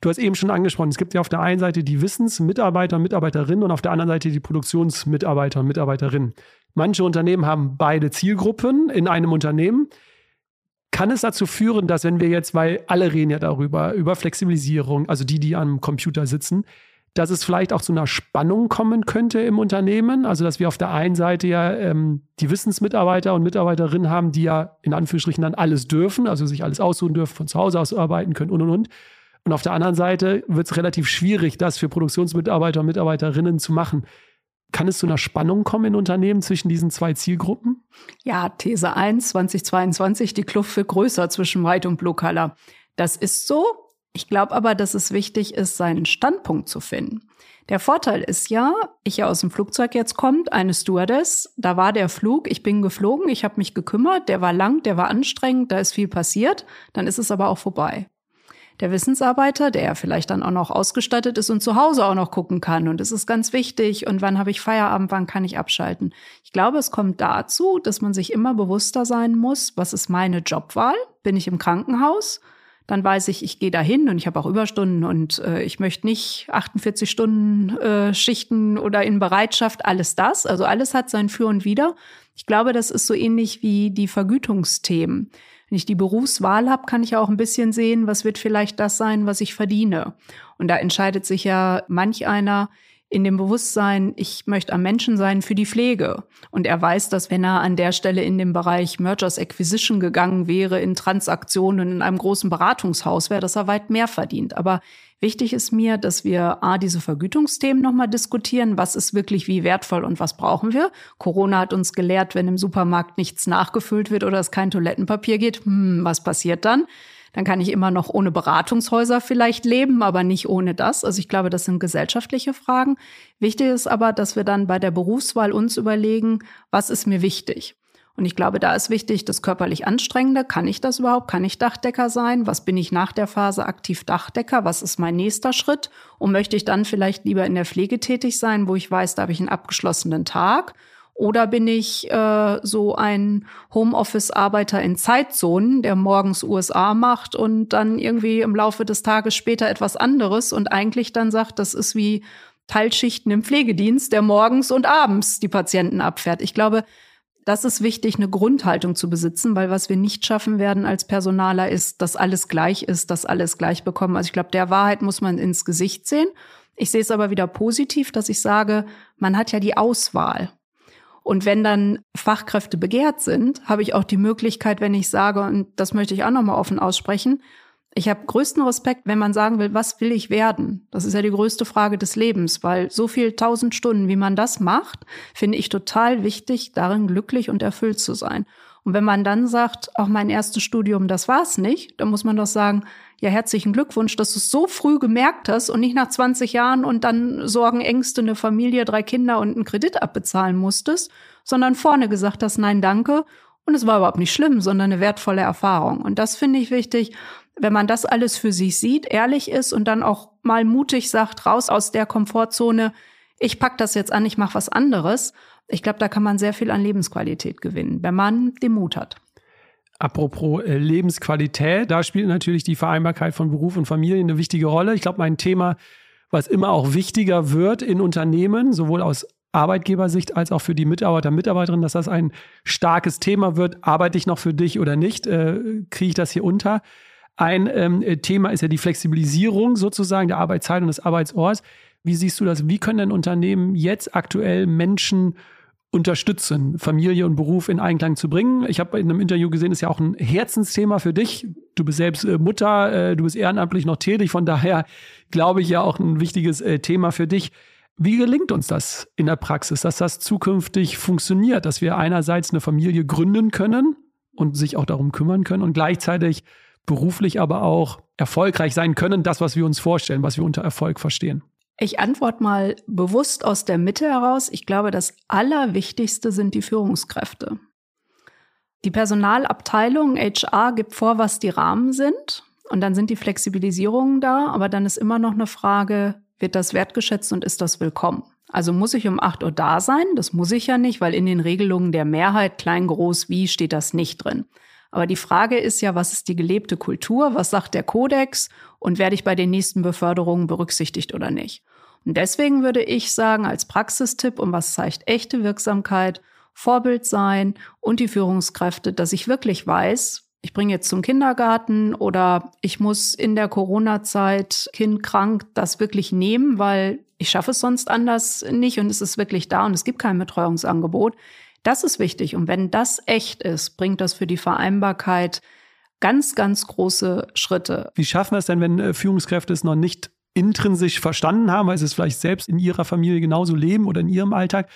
Du hast eben schon angesprochen, es gibt ja auf der einen Seite die Wissensmitarbeiter und Mitarbeiterinnen und auf der anderen Seite die Produktionsmitarbeiter und Mitarbeiterinnen. Manche Unternehmen haben beide Zielgruppen in einem Unternehmen. Kann es dazu führen, dass wenn wir jetzt, weil alle reden ja darüber, über Flexibilisierung, also die, die am Computer sitzen, dass es vielleicht auch zu einer Spannung kommen könnte im Unternehmen. Also, dass wir auf der einen Seite ja ähm, die Wissensmitarbeiter und Mitarbeiterinnen haben, die ja in Anführungsstrichen dann alles dürfen, also sich alles aussuchen dürfen, von zu Hause aus arbeiten können und und und. Und auf der anderen Seite wird es relativ schwierig, das für Produktionsmitarbeiter und Mitarbeiterinnen zu machen. Kann es zu einer Spannung kommen in Unternehmen zwischen diesen zwei Zielgruppen? Ja, These 1, 2022, die Kluft wird größer zwischen White und Blue Color. Das ist so. Ich glaube aber, dass es wichtig ist, seinen Standpunkt zu finden. Der Vorteil ist ja, ich ja aus dem Flugzeug jetzt kommt, eine Stewardess, da war der Flug, ich bin geflogen, ich habe mich gekümmert, der war lang, der war anstrengend, da ist viel passiert, dann ist es aber auch vorbei der Wissensarbeiter, der ja vielleicht dann auch noch ausgestattet ist und zu Hause auch noch gucken kann. Und es ist ganz wichtig. Und wann habe ich Feierabend, wann kann ich abschalten? Ich glaube, es kommt dazu, dass man sich immer bewusster sein muss, was ist meine Jobwahl? Bin ich im Krankenhaus? dann weiß ich, ich gehe dahin und ich habe auch Überstunden und äh, ich möchte nicht 48 Stunden äh, Schichten oder in Bereitschaft, alles das. Also alles hat sein Für und Wider. Ich glaube, das ist so ähnlich wie die Vergütungsthemen. Wenn ich die Berufswahl habe, kann ich auch ein bisschen sehen, was wird vielleicht das sein, was ich verdiene. Und da entscheidet sich ja manch einer, in dem Bewusstsein, ich möchte am Menschen sein für die Pflege. Und er weiß, dass wenn er an der Stelle in dem Bereich Mergers Acquisition gegangen wäre, in Transaktionen in einem großen Beratungshaus wäre, dass er weit mehr verdient. Aber wichtig ist mir, dass wir A, diese Vergütungsthemen nochmal diskutieren. Was ist wirklich wie wertvoll und was brauchen wir? Corona hat uns gelehrt, wenn im Supermarkt nichts nachgefüllt wird oder es kein Toilettenpapier geht, hm, was passiert dann? Dann kann ich immer noch ohne Beratungshäuser vielleicht leben, aber nicht ohne das. Also ich glaube, das sind gesellschaftliche Fragen. Wichtig ist aber, dass wir dann bei der Berufswahl uns überlegen, was ist mir wichtig? Und ich glaube, da ist wichtig, das körperlich Anstrengende. Kann ich das überhaupt? Kann ich Dachdecker sein? Was bin ich nach der Phase aktiv Dachdecker? Was ist mein nächster Schritt? Und möchte ich dann vielleicht lieber in der Pflege tätig sein, wo ich weiß, da habe ich einen abgeschlossenen Tag? Oder bin ich äh, so ein Homeoffice-Arbeiter in Zeitzonen, der morgens USA macht und dann irgendwie im Laufe des Tages später etwas anderes und eigentlich dann sagt, das ist wie Teilschichten im Pflegedienst, der morgens und abends die Patienten abfährt. Ich glaube, das ist wichtig, eine Grundhaltung zu besitzen, weil was wir nicht schaffen werden als Personaler ist, dass alles gleich ist, dass alles gleich bekommen. Also ich glaube, der Wahrheit muss man ins Gesicht sehen. Ich sehe es aber wieder positiv, dass ich sage, man hat ja die Auswahl. Und wenn dann Fachkräfte begehrt sind, habe ich auch die Möglichkeit, wenn ich sage, und das möchte ich auch nochmal offen aussprechen, ich habe größten Respekt, wenn man sagen will, was will ich werden? Das ist ja die größte Frage des Lebens, weil so viel tausend Stunden, wie man das macht, finde ich total wichtig, darin glücklich und erfüllt zu sein. Und wenn man dann sagt, auch mein erstes Studium, das war's nicht, dann muss man doch sagen, ja, herzlichen Glückwunsch, dass du es so früh gemerkt hast und nicht nach 20 Jahren und dann Sorgen, Ängste, eine Familie, drei Kinder und einen Kredit abbezahlen musstest, sondern vorne gesagt hast, nein, danke. Und es war überhaupt nicht schlimm, sondern eine wertvolle Erfahrung. Und das finde ich wichtig, wenn man das alles für sich sieht, ehrlich ist und dann auch mal mutig sagt, raus aus der Komfortzone, ich pack das jetzt an, ich mache was anderes. Ich glaube, da kann man sehr viel an Lebensqualität gewinnen, wenn man den Mut hat. Apropos äh, Lebensqualität, da spielt natürlich die Vereinbarkeit von Beruf und Familie eine wichtige Rolle. Ich glaube, mein Thema, was immer auch wichtiger wird in Unternehmen, sowohl aus Arbeitgebersicht als auch für die Mitarbeiter, Mitarbeiterinnen, dass das ein starkes Thema wird. Arbeite ich noch für dich oder nicht? Äh, Kriege ich das hier unter? Ein ähm, Thema ist ja die Flexibilisierung sozusagen der Arbeitszeit und des Arbeitsorts. Wie siehst du das? Wie können denn Unternehmen jetzt aktuell Menschen unterstützen, Familie und Beruf in Einklang zu bringen. Ich habe in einem Interview gesehen, ist ja auch ein Herzensthema für dich. Du bist selbst äh, Mutter, äh, du bist ehrenamtlich noch tätig, von daher glaube ich ja auch ein wichtiges äh, Thema für dich. Wie gelingt uns das in der Praxis, dass das zukünftig funktioniert, dass wir einerseits eine Familie gründen können und sich auch darum kümmern können und gleichzeitig beruflich aber auch erfolgreich sein können, das, was wir uns vorstellen, was wir unter Erfolg verstehen? Ich antworte mal bewusst aus der Mitte heraus. Ich glaube, das Allerwichtigste sind die Führungskräfte. Die Personalabteilung HR gibt vor, was die Rahmen sind. Und dann sind die Flexibilisierungen da. Aber dann ist immer noch eine Frage, wird das wertgeschätzt und ist das willkommen? Also muss ich um 8 Uhr da sein? Das muss ich ja nicht, weil in den Regelungen der Mehrheit klein, groß, wie steht das nicht drin. Aber die Frage ist ja, was ist die gelebte Kultur? Was sagt der Kodex? Und werde ich bei den nächsten Beförderungen berücksichtigt oder nicht? Und deswegen würde ich sagen, als Praxistipp, und was zeigt echte Wirksamkeit, Vorbild sein und die Führungskräfte, dass ich wirklich weiß, ich bringe jetzt zum Kindergarten oder ich muss in der Corona-Zeit Kind krank das wirklich nehmen, weil ich schaffe es sonst anders nicht und es ist wirklich da und es gibt kein Betreuungsangebot. Das ist wichtig. Und wenn das echt ist, bringt das für die Vereinbarkeit ganz, ganz große Schritte. Wie schaffen wir es denn, wenn äh, Führungskräfte es noch nicht intrinsisch verstanden haben, weil sie es vielleicht selbst in ihrer Familie genauso leben oder in ihrem Alltag?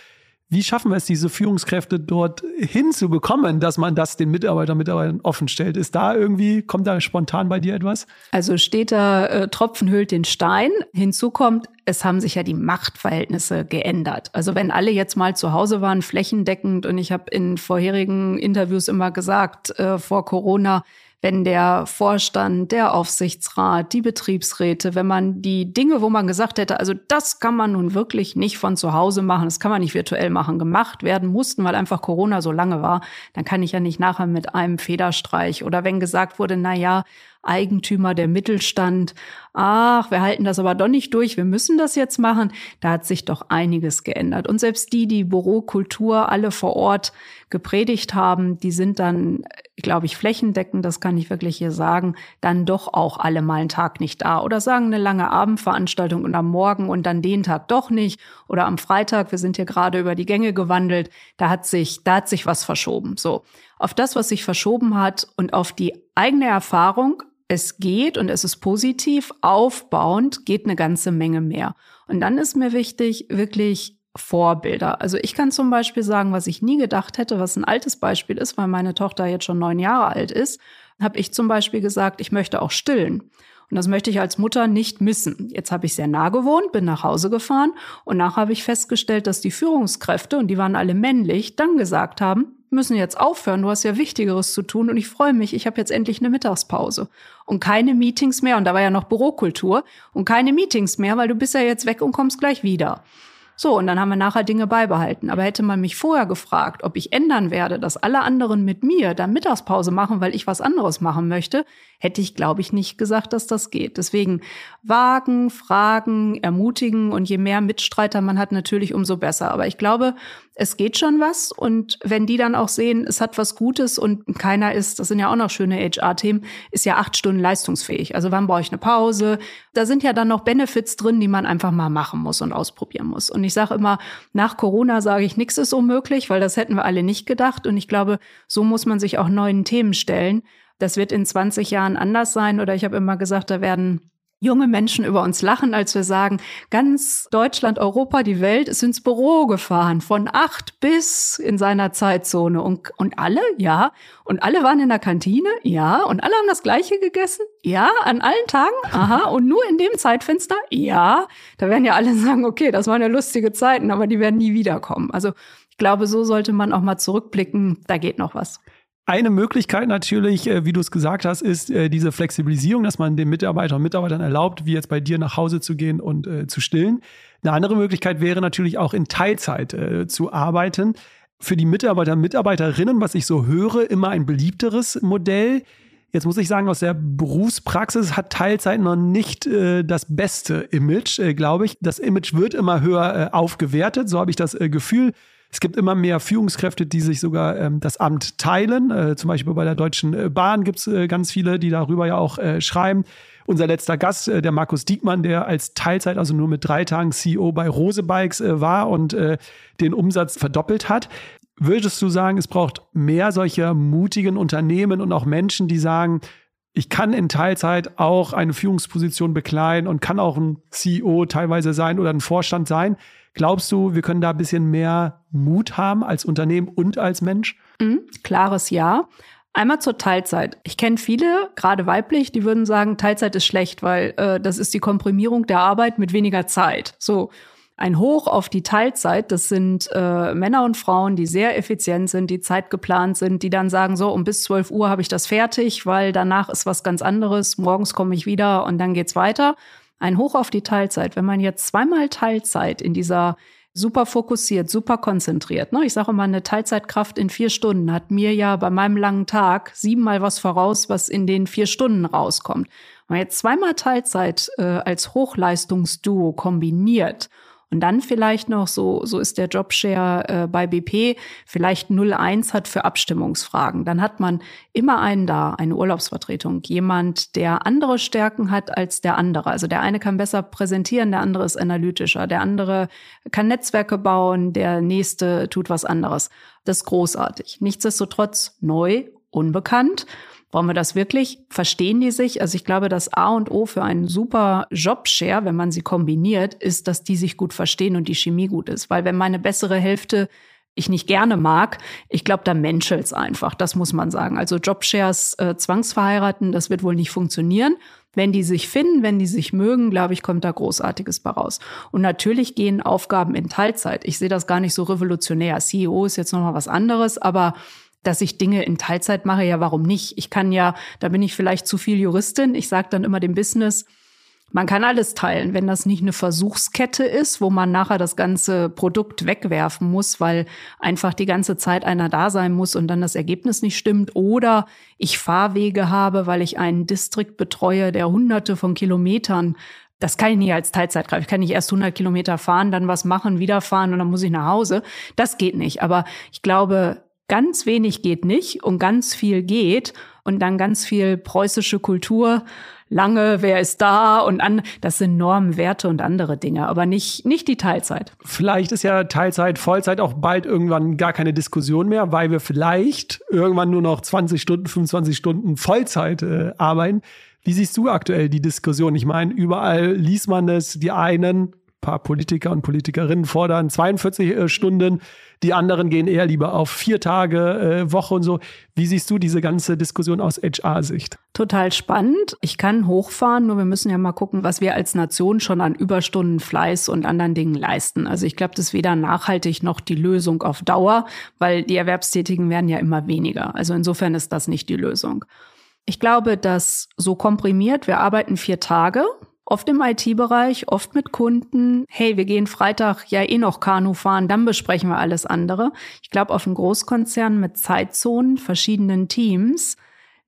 Wie schaffen wir es, diese Führungskräfte dort hinzubekommen, dass man das den Mitarbeiter Mitarbeitern offen stellt? Ist da irgendwie, kommt da spontan bei dir etwas? Also steht da, äh, Tropfen hüllt den Stein. Hinzu kommt, es haben sich ja die Machtverhältnisse geändert. Also wenn alle jetzt mal zu Hause waren, flächendeckend, und ich habe in vorherigen Interviews immer gesagt, äh, vor Corona, wenn der Vorstand, der Aufsichtsrat, die Betriebsräte, wenn man die Dinge, wo man gesagt hätte, also das kann man nun wirklich nicht von zu Hause machen, das kann man nicht virtuell machen, gemacht werden mussten, weil einfach Corona so lange war, dann kann ich ja nicht nachher mit einem Federstreich oder wenn gesagt wurde, na ja, Eigentümer, der Mittelstand, ach, wir halten das aber doch nicht durch, wir müssen das jetzt machen. Da hat sich doch einiges geändert. Und selbst die, die Bürokultur alle vor Ort gepredigt haben, die sind dann, glaube ich, flächendeckend, das kann ich wirklich hier sagen, dann doch auch alle mal einen Tag nicht da oder sagen eine lange Abendveranstaltung und am Morgen und dann den Tag doch nicht oder am Freitag, wir sind hier gerade über die Gänge gewandelt, da hat sich, da hat sich was verschoben. So. Auf das, was sich verschoben hat und auf die eigene Erfahrung, es geht und es ist positiv, aufbauend geht eine ganze Menge mehr. Und dann ist mir wichtig, wirklich Vorbilder. Also ich kann zum Beispiel sagen, was ich nie gedacht hätte, was ein altes Beispiel ist, weil meine Tochter jetzt schon neun Jahre alt ist, habe ich zum Beispiel gesagt, ich möchte auch stillen. Und das möchte ich als Mutter nicht missen. Jetzt habe ich sehr nah gewohnt, bin nach Hause gefahren und nachher habe ich festgestellt, dass die Führungskräfte, und die waren alle männlich, dann gesagt haben, müssen jetzt aufhören, du hast ja Wichtigeres zu tun und ich freue mich, ich habe jetzt endlich eine Mittagspause. Und keine Meetings mehr. Und da war ja noch Bürokultur. Und keine Meetings mehr, weil du bist ja jetzt weg und kommst gleich wieder. So, und dann haben wir nachher Dinge beibehalten. Aber hätte man mich vorher gefragt, ob ich ändern werde, dass alle anderen mit mir dann Mittagspause machen, weil ich was anderes machen möchte, hätte ich, glaube ich, nicht gesagt, dass das geht. Deswegen wagen, fragen, ermutigen und je mehr Mitstreiter man hat, natürlich umso besser. Aber ich glaube, es geht schon was. Und wenn die dann auch sehen, es hat was Gutes und keiner ist, das sind ja auch noch schöne HR-Themen, ist ja acht Stunden leistungsfähig. Also wann brauche ich eine Pause? Da sind ja dann noch Benefits drin, die man einfach mal machen muss und ausprobieren muss. Und ich sage immer, nach Corona sage ich, nichts ist unmöglich, weil das hätten wir alle nicht gedacht. Und ich glaube, so muss man sich auch neuen Themen stellen. Das wird in 20 Jahren anders sein. Oder ich habe immer gesagt, da werden junge Menschen über uns lachen, als wir sagen, ganz Deutschland, Europa, die Welt ist ins Büro gefahren, von acht bis in seiner Zeitzone. Und, und alle, ja. Und alle waren in der Kantine, ja. Und alle haben das Gleiche gegessen, ja. An allen Tagen, aha. Und nur in dem Zeitfenster, ja. Da werden ja alle [laughs] sagen, okay, das waren ja lustige Zeiten, aber die werden nie wiederkommen. Also ich glaube, so sollte man auch mal zurückblicken, da geht noch was. Eine Möglichkeit natürlich, äh, wie du es gesagt hast, ist äh, diese Flexibilisierung, dass man den Mitarbeiterinnen und Mitarbeitern erlaubt, wie jetzt bei dir nach Hause zu gehen und äh, zu stillen. Eine andere Möglichkeit wäre natürlich auch in Teilzeit zu arbeiten. Für die Mitarbeiter und Mitarbeiterinnen, was ich so höre, immer ein beliebteres Modell. Jetzt muss ich sagen, aus der Berufspraxis hat Teilzeit noch nicht äh, das beste Image, äh, glaube ich. Das Image wird immer höher äh, aufgewertet, so habe ich das Gefühl. Es gibt immer mehr Führungskräfte, die sich sogar ähm, das Amt teilen. Äh, zum Beispiel bei der Deutschen äh, Bahn gibt es äh, ganz viele, die darüber ja auch äh, schreiben. Unser letzter Gast, äh, der Markus Diekmann, der als Teilzeit, also nur mit drei Tagen CEO bei Rose Bikes äh, war und den Umsatz verdoppelt hat. Würdest du sagen, es braucht mehr solcher mutigen Unternehmen und auch Menschen, die sagen, ich kann in Teilzeit auch eine Führungsposition bekleiden und kann auch ein CEO teilweise sein oder ein Vorstand sein. Glaubst du, wir können da ein bisschen mehr Mut haben als Unternehmen und als Mensch? Mhm, klares Ja. Einmal zur Teilzeit. Ich kenne viele, gerade weiblich, die würden sagen, Teilzeit ist schlecht, weil äh, das ist die Komprimierung der Arbeit mit weniger Zeit. So. Ein Hoch auf die Teilzeit, das sind äh, Männer und Frauen, die sehr effizient sind, die zeitgeplant sind, die dann sagen, so, um bis 12 Uhr habe ich das fertig, weil danach ist was ganz anderes, morgens komme ich wieder und dann geht's weiter. Ein Hoch auf die Teilzeit. Wenn man jetzt zweimal Teilzeit in dieser super fokussiert, super konzentriert. Ne? Ich sage immer, eine Teilzeitkraft in vier Stunden hat mir ja bei meinem langen Tag siebenmal was voraus, was in den vier Stunden rauskommt. Wenn man jetzt zweimal Teilzeit äh, als Hochleistungsduo kombiniert und dann vielleicht noch, so, so ist der Jobshare äh, bei BP, vielleicht 01 hat für Abstimmungsfragen. Dann hat man immer einen da, eine Urlaubsvertretung, jemand, der andere Stärken hat als der andere. Also der eine kann besser präsentieren, der andere ist analytischer, der andere kann Netzwerke bauen, der nächste tut was anderes. Das ist großartig. Nichtsdestotrotz neu, unbekannt. Wollen wir das wirklich? Verstehen die sich? Also ich glaube, das A und O für einen super Jobshare, wenn man sie kombiniert, ist, dass die sich gut verstehen und die Chemie gut ist. Weil wenn meine bessere Hälfte ich nicht gerne mag, ich glaube, da menschelt's einfach. Das muss man sagen. Also Jobshares äh, zwangsverheiraten, das wird wohl nicht funktionieren. Wenn die sich finden, wenn die sich mögen, glaube ich, kommt da Großartiges bei raus. Und natürlich gehen Aufgaben in Teilzeit. Ich sehe das gar nicht so revolutionär. CEO ist jetzt nochmal was anderes, aber dass ich Dinge in Teilzeit mache, ja, warum nicht? Ich kann ja, da bin ich vielleicht zu viel Juristin. Ich sage dann immer dem Business, Man kann alles teilen, wenn das nicht eine Versuchskette ist, wo man nachher das ganze Produkt wegwerfen muss, weil einfach die ganze Zeit einer da sein muss und dann das Ergebnis nicht stimmt. Oder ich Fahrwege habe, weil ich einen Distrikt betreue, der hunderte von Kilometern das kann ich nicht als Teilzeit greifen. Ich kann nicht erst 100 Kilometer fahren, dann was machen, wieder fahren und dann muss ich nach Hause. Das geht nicht. Aber ich glaube, ganz wenig geht nicht und ganz viel geht und dann ganz viel preußische Kultur lange, wer ist da und an, das sind Normen, Werte und andere Dinge, aber nicht, nicht die Teilzeit. Vielleicht ist ja Teilzeit, Vollzeit auch bald irgendwann gar keine Diskussion mehr, weil wir vielleicht irgendwann nur noch 20 Stunden, 25 Stunden Vollzeit äh, arbeiten. Wie siehst du aktuell die Diskussion? Ich meine, überall liest man es, die einen, paar Politiker und Politikerinnen fordern 42 äh, Stunden, die anderen gehen eher lieber auf vier Tage äh, Woche und so. Wie siehst du diese ganze Diskussion aus HR-Sicht? Total spannend. Ich kann hochfahren, nur wir müssen ja mal gucken, was wir als Nation schon an Überstunden, Fleiß und anderen Dingen leisten. Also ich glaube, das ist weder nachhaltig noch die Lösung auf Dauer, weil die Erwerbstätigen werden ja immer weniger. Also insofern ist das nicht die Lösung. Ich glaube, dass so komprimiert, wir arbeiten vier Tage, oft im IT-Bereich, oft mit Kunden. Hey, wir gehen Freitag ja eh noch Kanu fahren, dann besprechen wir alles andere. Ich glaube, auf einem Großkonzern mit Zeitzonen, verschiedenen Teams,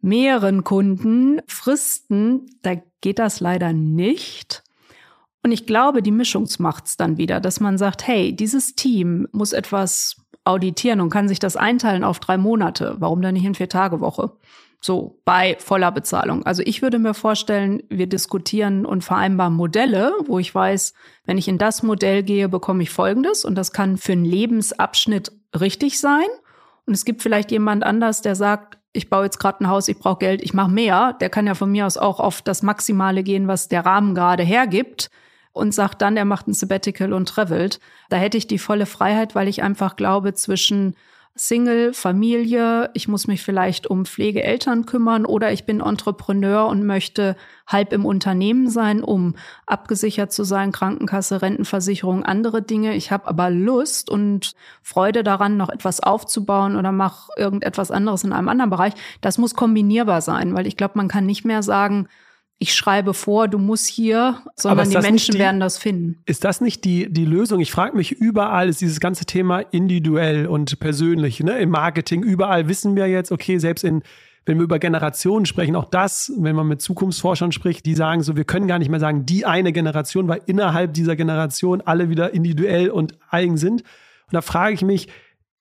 mehreren Kunden, Fristen, da geht das leider nicht. Und ich glaube, die Mischung macht's dann wieder, dass man sagt, hey, dieses Team muss etwas auditieren und kann sich das einteilen auf drei Monate. Warum dann nicht in vier Tage Woche? So bei voller Bezahlung. Also ich würde mir vorstellen, wir diskutieren und vereinbaren Modelle, wo ich weiß, wenn ich in das Modell gehe, bekomme ich Folgendes und das kann für einen Lebensabschnitt richtig sein. Und es gibt vielleicht jemand anders, der sagt, ich baue jetzt gerade ein Haus, ich brauche Geld, ich mache mehr. Der kann ja von mir aus auch auf das Maximale gehen, was der Rahmen gerade hergibt und sagt dann, er macht ein Sabbatical und travelt. Da hätte ich die volle Freiheit, weil ich einfach glaube, zwischen Single, Familie, ich muss mich vielleicht um Pflegeeltern kümmern oder ich bin Entrepreneur und möchte halb im Unternehmen sein, um abgesichert zu sein, Krankenkasse, Rentenversicherung, andere Dinge. Ich habe aber Lust und Freude daran, noch etwas aufzubauen oder mache irgendetwas anderes in einem anderen Bereich. Das muss kombinierbar sein, weil ich glaube, man kann nicht mehr sagen, ich schreibe vor, du musst hier, sondern die Menschen die, werden das finden. Ist das nicht die, die Lösung? Ich frage mich, überall ist dieses ganze Thema individuell und persönlich. Ne? Im Marketing, überall wissen wir jetzt, okay, selbst in, wenn wir über Generationen sprechen, auch das, wenn man mit Zukunftsforschern spricht, die sagen so, wir können gar nicht mehr sagen, die eine Generation, weil innerhalb dieser Generation alle wieder individuell und eigen sind. Und da frage ich mich,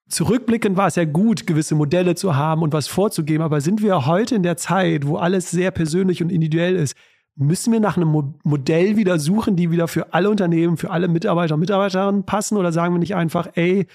Zurückblickend war es ja gut, gewisse Modelle zu haben und was vorzugeben, aber sind wir heute in der Zeit, wo alles sehr persönlich und individuell ist, müssen wir nach einem Mo Modell wieder suchen, die wieder für alle Unternehmen, für alle Mitarbeiter und Mitarbeiterinnen passen oder sagen wir nicht einfach, ey,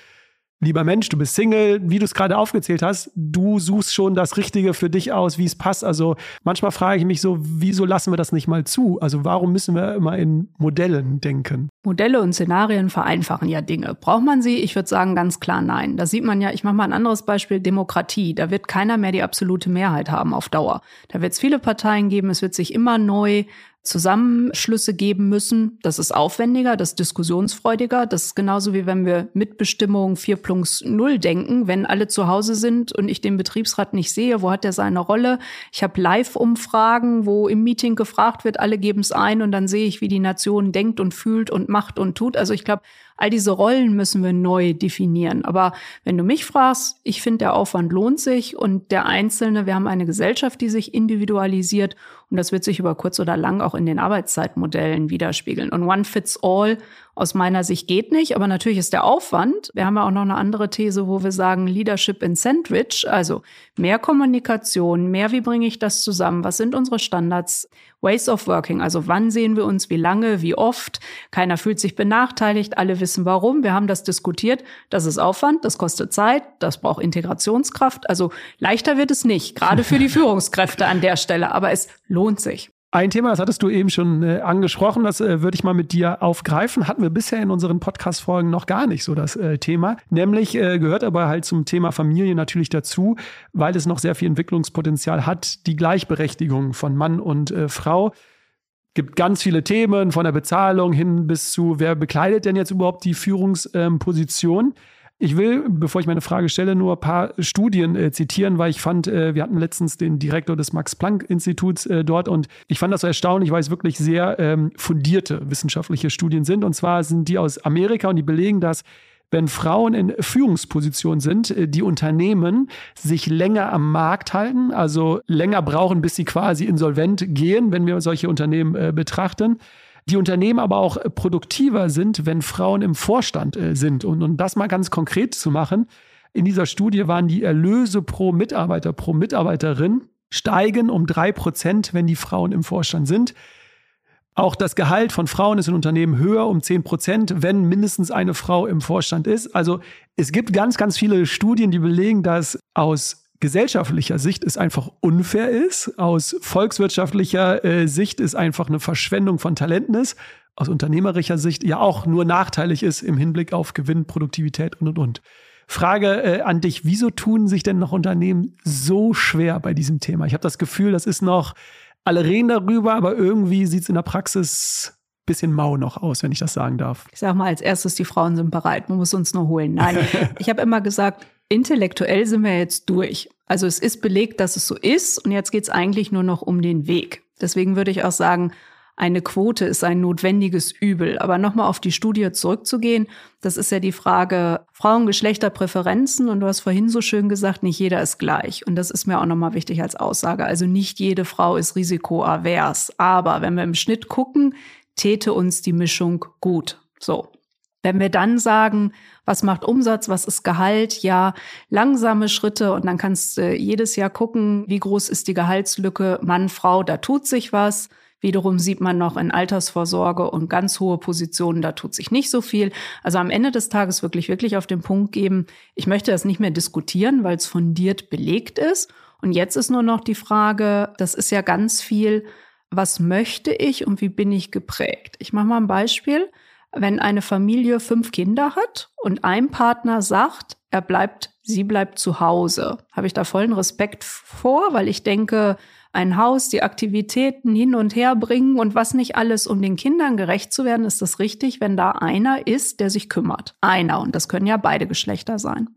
lieber Mensch, du bist Single, wie du es gerade aufgezählt hast, du suchst schon das Richtige für dich aus, wie es passt. Also manchmal frage ich mich so, wieso lassen wir das nicht mal zu? Also warum müssen wir immer in Modellen denken? Modelle und Szenarien vereinfachen ja Dinge. Braucht man sie? Ich würde sagen ganz klar nein. Da sieht man ja, ich mache mal ein anderes Beispiel, Demokratie. Da wird keiner mehr die absolute Mehrheit haben auf Dauer. Da wird es viele Parteien geben, es wird sich immer neu Zusammenschlüsse geben müssen. Das ist aufwendiger, das ist diskussionsfreudiger. Das ist genauso wie wenn wir Mitbestimmung 4 plus 0 denken. Wenn alle zu Hause sind und ich den Betriebsrat nicht sehe, wo hat der seine Rolle? Ich habe Live-Umfragen, wo im Meeting gefragt wird, alle geben es ein und dann sehe ich, wie die Nation denkt und fühlt und macht und tut. Also ich glaube, All diese Rollen müssen wir neu definieren. Aber wenn du mich fragst, ich finde, der Aufwand lohnt sich und der Einzelne, wir haben eine Gesellschaft, die sich individualisiert und das wird sich über kurz oder lang auch in den Arbeitszeitmodellen widerspiegeln. Und One Fits All aus meiner Sicht geht nicht, aber natürlich ist der Aufwand. Wir haben ja auch noch eine andere These, wo wir sagen Leadership in Sandwich, also mehr Kommunikation, mehr wie bringe ich das zusammen, was sind unsere Standards, Ways of Working, also wann sehen wir uns, wie lange, wie oft, keiner fühlt sich benachteiligt, alle wissen warum, wir haben das diskutiert, das ist Aufwand, das kostet Zeit, das braucht Integrationskraft, also leichter wird es nicht, gerade für die [laughs] Führungskräfte an der Stelle, aber es lohnt sich. Ein Thema, das hattest du eben schon äh, angesprochen, das äh, würde ich mal mit dir aufgreifen. Hatten wir bisher in unseren Podcast-Folgen noch gar nicht so das äh, Thema. Nämlich äh, gehört aber halt zum Thema Familie natürlich dazu, weil es noch sehr viel Entwicklungspotenzial hat, die Gleichberechtigung von Mann und äh, Frau. Gibt ganz viele Themen, von der Bezahlung hin bis zu, wer bekleidet denn jetzt überhaupt die Führungsposition. Ich will, bevor ich meine Frage stelle, nur ein paar Studien äh, zitieren, weil ich fand, äh, wir hatten letztens den Direktor des Max-Planck-Instituts äh, dort und ich fand das so erstaunlich, weil es wirklich sehr ähm, fundierte wissenschaftliche Studien sind. Und zwar sind die aus Amerika und die belegen, dass wenn Frauen in Führungspositionen sind, äh, die Unternehmen sich länger am Markt halten, also länger brauchen, bis sie quasi insolvent gehen, wenn wir solche Unternehmen äh, betrachten die Unternehmen aber auch produktiver sind, wenn Frauen im Vorstand äh, sind. Und, um das mal ganz konkret zu machen, in dieser Studie waren die Erlöse pro Mitarbeiter, pro Mitarbeiterin steigen um drei Prozent, wenn die Frauen im Vorstand sind. Auch das Gehalt von Frauen ist in Unternehmen höher um zehn Prozent, wenn mindestens eine Frau im Vorstand ist. Also es gibt ganz, ganz viele Studien, die belegen, dass aus gesellschaftlicher Sicht es einfach unfair ist, aus volkswirtschaftlicher äh, Sicht es einfach eine Verschwendung von Talenten ist, aus unternehmerischer Sicht ja auch nur nachteilig ist im Hinblick auf Gewinn, Produktivität und und und. Frage äh, an dich, wieso tun sich denn noch Unternehmen so schwer bei diesem Thema? Ich habe das Gefühl, das ist noch, alle reden darüber, aber irgendwie sieht es in der Praxis bisschen mau noch aus, wenn ich das sagen darf. Ich sage mal als erstes, die Frauen sind bereit, man muss uns nur holen. Nein, [laughs] ich habe immer gesagt, intellektuell sind wir jetzt durch. Also es ist belegt, dass es so ist und jetzt geht es eigentlich nur noch um den Weg. Deswegen würde ich auch sagen, eine Quote ist ein notwendiges Übel. Aber nochmal auf die Studie zurückzugehen, das ist ja die Frage Frauen-Geschlechterpräferenzen und du hast vorhin so schön gesagt, nicht jeder ist gleich. Und das ist mir auch nochmal wichtig als Aussage. Also nicht jede Frau ist risikoavers. Aber wenn wir im Schnitt gucken, täte uns die Mischung gut. So. Wenn wir dann sagen, was macht Umsatz, was ist Gehalt, ja, langsame Schritte und dann kannst du jedes Jahr gucken, wie groß ist die Gehaltslücke, Mann, Frau, da tut sich was. Wiederum sieht man noch in Altersvorsorge und ganz hohe Positionen, da tut sich nicht so viel. Also am Ende des Tages wirklich, wirklich auf den Punkt geben, ich möchte das nicht mehr diskutieren, weil es fundiert belegt ist. Und jetzt ist nur noch die Frage, das ist ja ganz viel, was möchte ich und wie bin ich geprägt? Ich mache mal ein Beispiel wenn eine Familie fünf Kinder hat und ein Partner sagt, er bleibt, sie bleibt zu Hause, habe ich da vollen Respekt vor, weil ich denke, ein Haus, die Aktivitäten hin und her bringen und was nicht alles, um den Kindern gerecht zu werden, ist das richtig, wenn da einer ist, der sich kümmert. Einer. Und das können ja beide Geschlechter sein.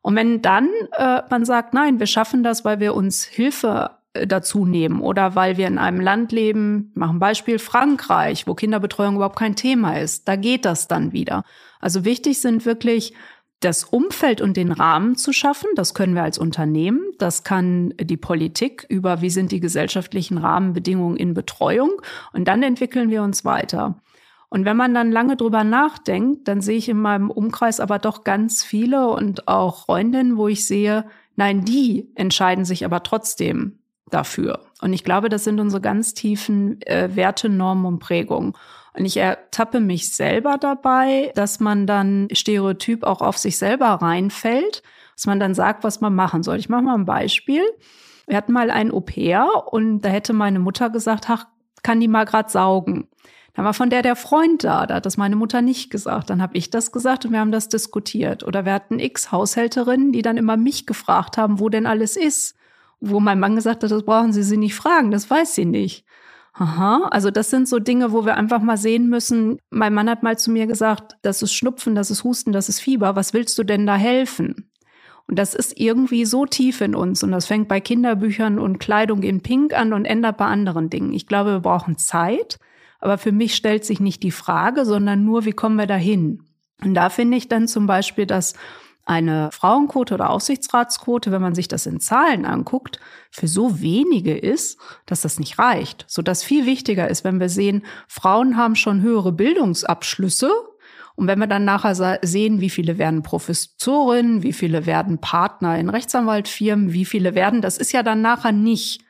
Und wenn dann äh, man sagt, nein, wir schaffen das, weil wir uns Hilfe dazu nehmen oder weil wir in einem Land leben, machen Beispiel Frankreich, wo Kinderbetreuung überhaupt kein Thema ist. Da geht das dann wieder. Also wichtig sind wirklich das Umfeld und den Rahmen zu schaffen. Das können wir als Unternehmen. Das kann die Politik über, wie sind die gesellschaftlichen Rahmenbedingungen in Betreuung. Und dann entwickeln wir uns weiter. Und wenn man dann lange drüber nachdenkt, dann sehe ich in meinem Umkreis aber doch ganz viele und auch Freundinnen, wo ich sehe, nein, die entscheiden sich aber trotzdem dafür. Und ich glaube, das sind unsere ganz tiefen äh, Werte, Normen und Prägungen. Und ich ertappe mich selber dabei, dass man dann stereotyp auch auf sich selber reinfällt, dass man dann sagt, was man machen soll. Ich mache mal ein Beispiel. Wir hatten mal ein Au-pair und da hätte meine Mutter gesagt, ach, kann die mal grad saugen. Dann war von der der Freund da, da hat das meine Mutter nicht gesagt. Dann habe ich das gesagt und wir haben das diskutiert. Oder wir hatten x Haushälterinnen, die dann immer mich gefragt haben, wo denn alles ist wo mein Mann gesagt hat, das brauchen Sie sie nicht fragen, das weiß sie nicht. Aha, also das sind so Dinge, wo wir einfach mal sehen müssen. Mein Mann hat mal zu mir gesagt, das ist Schnupfen, das ist Husten, das ist Fieber. Was willst du denn da helfen? Und das ist irgendwie so tief in uns und das fängt bei Kinderbüchern und Kleidung in Pink an und ändert bei anderen Dingen. Ich glaube, wir brauchen Zeit, aber für mich stellt sich nicht die Frage, sondern nur, wie kommen wir dahin? Und da finde ich dann zum Beispiel, dass eine Frauenquote oder Aufsichtsratsquote, wenn man sich das in Zahlen anguckt, für so wenige ist, dass das nicht reicht. So dass viel wichtiger ist, wenn wir sehen, Frauen haben schon höhere Bildungsabschlüsse. Und wenn wir dann nachher sehen, wie viele werden Professorinnen, wie viele werden Partner in Rechtsanwaltfirmen, wie viele werden, das ist ja dann nachher nicht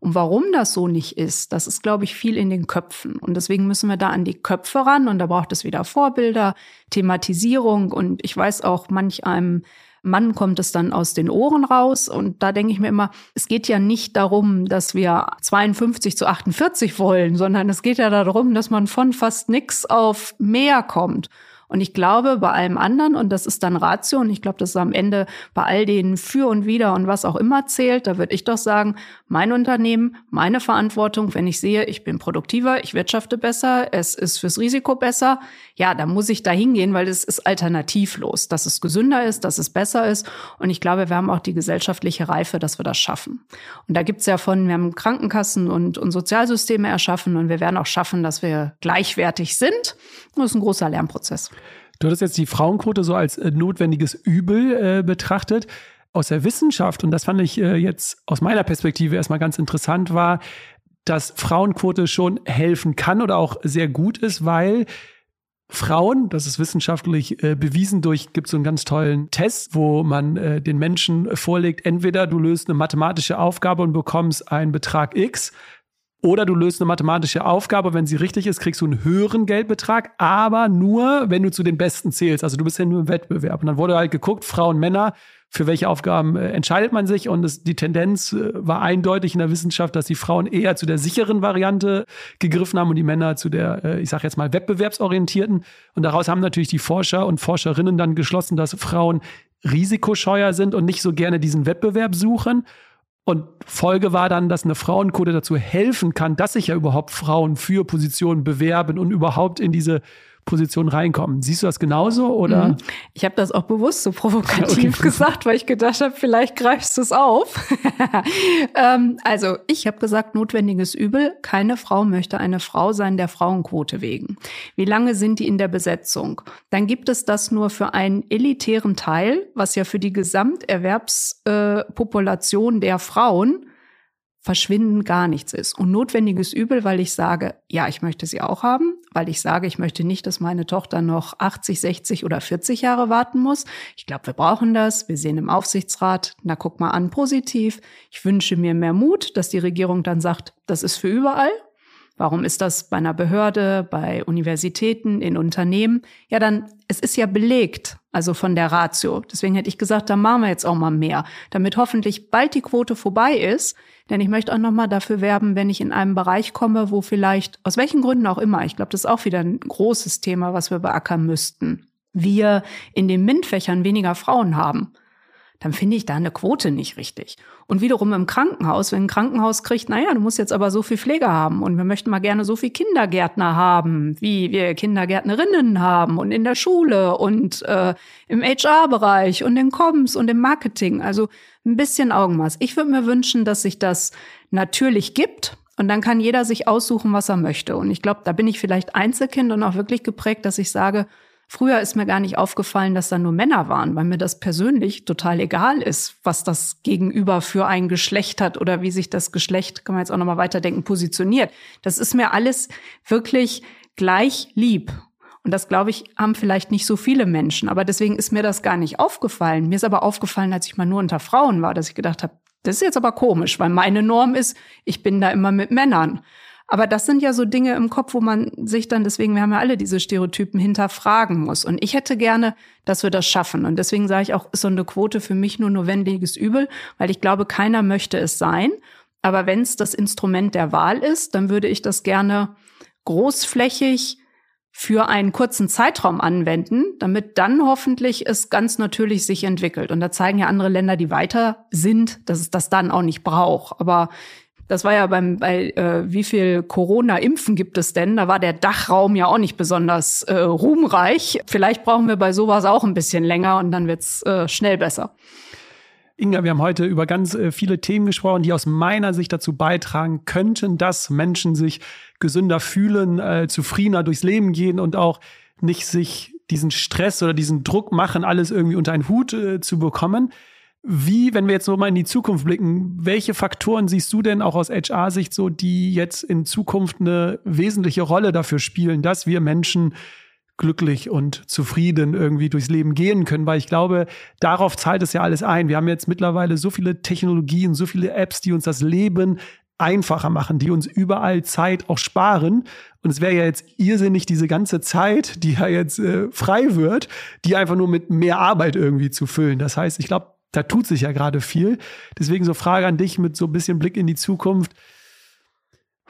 und warum das so nicht ist, das ist, glaube ich, viel in den Köpfen. Und deswegen müssen wir da an die Köpfe ran und da braucht es wieder Vorbilder, Thematisierung. Und ich weiß auch, manch einem Mann kommt es dann aus den Ohren raus. Und da denke ich mir immer, es geht ja nicht darum, dass wir 52 zu 48 wollen, sondern es geht ja darum, dass man von fast nix auf mehr kommt. Und ich glaube, bei allem anderen, und das ist dann Ratio, und ich glaube, das ist am Ende bei all denen für und wieder und was auch immer zählt, da würde ich doch sagen, mein Unternehmen, meine Verantwortung, wenn ich sehe, ich bin produktiver, ich wirtschafte besser, es ist fürs Risiko besser, ja, da muss ich da hingehen, weil es ist alternativlos, dass es gesünder ist, dass es besser ist. Und ich glaube, wir haben auch die gesellschaftliche Reife, dass wir das schaffen. Und da gibt's ja von, wir haben Krankenkassen und, und Sozialsysteme erschaffen und wir werden auch schaffen, dass wir gleichwertig sind. Das ist ein großer Lernprozess. Du hattest jetzt die Frauenquote so als äh, notwendiges Übel äh, betrachtet. Aus der Wissenschaft, und das fand ich äh, jetzt aus meiner Perspektive erstmal ganz interessant, war, dass Frauenquote schon helfen kann oder auch sehr gut ist, weil Frauen, das ist wissenschaftlich äh, bewiesen durch, gibt so einen ganz tollen Test, wo man äh, den Menschen vorlegt, entweder du löst eine mathematische Aufgabe und bekommst einen Betrag X, oder du löst eine mathematische Aufgabe, wenn sie richtig ist, kriegst du einen höheren Geldbetrag, aber nur, wenn du zu den Besten zählst. Also du bist ja nur im Wettbewerb. Und dann wurde halt geguckt, Frauen, Männer, für welche Aufgaben äh, entscheidet man sich. Und es, die Tendenz äh, war eindeutig in der Wissenschaft, dass die Frauen eher zu der sicheren Variante gegriffen haben und die Männer zu der, äh, ich sage jetzt mal, wettbewerbsorientierten. Und daraus haben natürlich die Forscher und Forscherinnen dann geschlossen, dass Frauen risikoscheuer sind und nicht so gerne diesen Wettbewerb suchen. Und Folge war dann, dass eine Frauenquote dazu helfen kann, dass sich ja überhaupt Frauen für Positionen bewerben und überhaupt in diese Position reinkommen. Siehst du das genauso oder? Mhm. Ich habe das auch bewusst so provokativ [laughs] okay. gesagt, weil ich gedacht habe, vielleicht greifst du es auf. [laughs] ähm, also ich habe gesagt, notwendiges Übel. Keine Frau möchte eine Frau sein der Frauenquote wegen. Wie lange sind die in der Besetzung? Dann gibt es das nur für einen elitären Teil, was ja für die Gesamterwerbspopulation der Frauen Verschwinden gar nichts ist. Und notwendiges Übel, weil ich sage, ja, ich möchte sie auch haben, weil ich sage, ich möchte nicht, dass meine Tochter noch 80, 60 oder 40 Jahre warten muss. Ich glaube, wir brauchen das. Wir sehen im Aufsichtsrat, na guck mal an, positiv. Ich wünsche mir mehr Mut, dass die Regierung dann sagt, das ist für überall. Warum ist das bei einer Behörde, bei Universitäten, in Unternehmen? Ja, dann, es ist ja belegt, also von der Ratio. Deswegen hätte ich gesagt, da machen wir jetzt auch mal mehr, damit hoffentlich bald die Quote vorbei ist. Denn ich möchte auch nochmal dafür werben, wenn ich in einem Bereich komme, wo vielleicht, aus welchen Gründen auch immer, ich glaube, das ist auch wieder ein großes Thema, was wir beackern müssten, wir in den MINT-Fächern weniger Frauen haben dann finde ich da eine Quote nicht richtig. Und wiederum im Krankenhaus, wenn ein Krankenhaus kriegt, naja, du musst jetzt aber so viel Pflege haben und wir möchten mal gerne so viel Kindergärtner haben, wie wir Kindergärtnerinnen haben und in der Schule und äh, im HR-Bereich und in Comms und im Marketing. Also ein bisschen Augenmaß. Ich würde mir wünschen, dass sich das natürlich gibt. Und dann kann jeder sich aussuchen, was er möchte. Und ich glaube, da bin ich vielleicht Einzelkind und auch wirklich geprägt, dass ich sage, Früher ist mir gar nicht aufgefallen, dass da nur Männer waren, weil mir das persönlich total egal ist, was das Gegenüber für ein Geschlecht hat oder wie sich das Geschlecht, kann man jetzt auch nochmal weiterdenken, positioniert. Das ist mir alles wirklich gleich lieb. Und das, glaube ich, haben vielleicht nicht so viele Menschen. Aber deswegen ist mir das gar nicht aufgefallen. Mir ist aber aufgefallen, als ich mal nur unter Frauen war, dass ich gedacht habe, das ist jetzt aber komisch, weil meine Norm ist, ich bin da immer mit Männern. Aber das sind ja so Dinge im Kopf, wo man sich dann, deswegen, wir haben ja alle diese Stereotypen hinterfragen muss. Und ich hätte gerne, dass wir das schaffen. Und deswegen sage ich auch, ist so eine Quote für mich nur notwendiges Übel, weil ich glaube, keiner möchte es sein. Aber wenn es das Instrument der Wahl ist, dann würde ich das gerne großflächig für einen kurzen Zeitraum anwenden, damit dann hoffentlich es ganz natürlich sich entwickelt. Und da zeigen ja andere Länder, die weiter sind, dass es das dann auch nicht braucht. Aber das war ja beim, bei äh, wie viel Corona-Impfen gibt es denn? Da war der Dachraum ja auch nicht besonders äh, ruhmreich. Vielleicht brauchen wir bei sowas auch ein bisschen länger und dann wird's äh, schnell besser. Inga, wir haben heute über ganz äh, viele Themen gesprochen, die aus meiner Sicht dazu beitragen könnten, dass Menschen sich gesünder fühlen, äh, zufriedener durchs Leben gehen und auch nicht sich diesen Stress oder diesen Druck machen, alles irgendwie unter einen Hut äh, zu bekommen. Wie, wenn wir jetzt so mal in die Zukunft blicken, welche Faktoren siehst du denn auch aus HR-Sicht so, die jetzt in Zukunft eine wesentliche Rolle dafür spielen, dass wir Menschen glücklich und zufrieden irgendwie durchs Leben gehen können, weil ich glaube, darauf zahlt es ja alles ein. Wir haben jetzt mittlerweile so viele Technologien, so viele Apps, die uns das Leben einfacher machen, die uns überall Zeit auch sparen. Und es wäre ja jetzt irrsinnig, diese ganze Zeit, die ja jetzt äh, frei wird, die einfach nur mit mehr Arbeit irgendwie zu füllen. Das heißt, ich glaube, da tut sich ja gerade viel. Deswegen so Frage an dich mit so ein bisschen Blick in die Zukunft.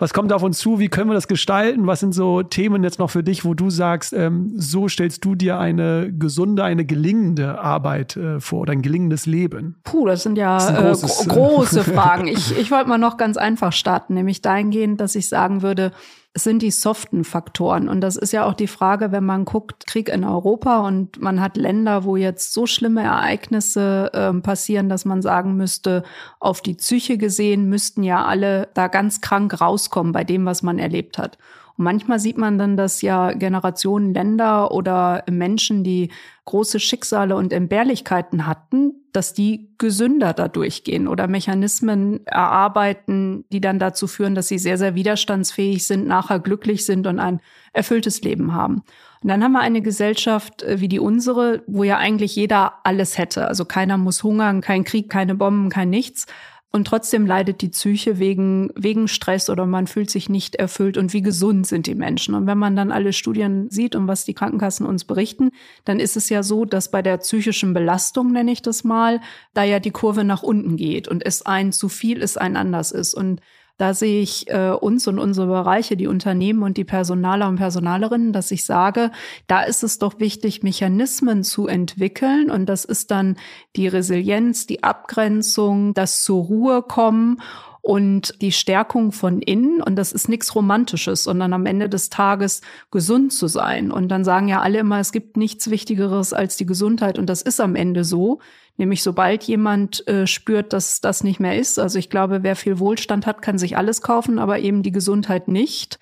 Was kommt auf uns zu? Wie können wir das gestalten? Was sind so Themen jetzt noch für dich, wo du sagst, ähm, so stellst du dir eine gesunde, eine gelingende Arbeit äh, vor oder ein gelingendes Leben? Puh, das sind ja das äh, großes, äh, große [laughs] Fragen. Ich, ich wollte mal noch ganz einfach starten, nämlich dahingehend, dass ich sagen würde, es sind die soften Faktoren. Und das ist ja auch die Frage, wenn man guckt, Krieg in Europa und man hat Länder, wo jetzt so schlimme Ereignisse äh, passieren, dass man sagen müsste, auf die Psyche gesehen müssten ja alle da ganz krank rauskommen bei dem, was man erlebt hat. Und manchmal sieht man dann, dass ja Generationen Länder oder Menschen, die große Schicksale und Entbehrlichkeiten hatten, dass die gesünder dadurch gehen oder Mechanismen erarbeiten, die dann dazu führen, dass sie sehr, sehr widerstandsfähig sind, nachher glücklich sind und ein erfülltes Leben haben. Und dann haben wir eine Gesellschaft äh, wie die unsere, wo ja eigentlich jeder alles hätte. Also keiner muss hungern, kein Krieg, keine Bomben, kein nichts. Und trotzdem leidet die Psyche wegen, wegen Stress oder man fühlt sich nicht erfüllt. Und wie gesund sind die Menschen? Und wenn man dann alle Studien sieht und was die Krankenkassen uns berichten, dann ist es ja so, dass bei der psychischen Belastung, nenne ich das mal, da ja die Kurve nach unten geht und es ein zu viel ist, ein anders ist. Und da sehe ich äh, uns und unsere Bereiche, die Unternehmen und die Personaler und Personalerinnen, dass ich sage, da ist es doch wichtig, Mechanismen zu entwickeln. Und das ist dann die Resilienz, die Abgrenzung, das zur Ruhe kommen und die Stärkung von innen. Und das ist nichts Romantisches, sondern am Ende des Tages gesund zu sein. Und dann sagen ja alle immer, es gibt nichts Wichtigeres als die Gesundheit. Und das ist am Ende so. Nämlich sobald jemand äh, spürt, dass das nicht mehr ist. Also ich glaube, wer viel Wohlstand hat, kann sich alles kaufen, aber eben die Gesundheit nicht.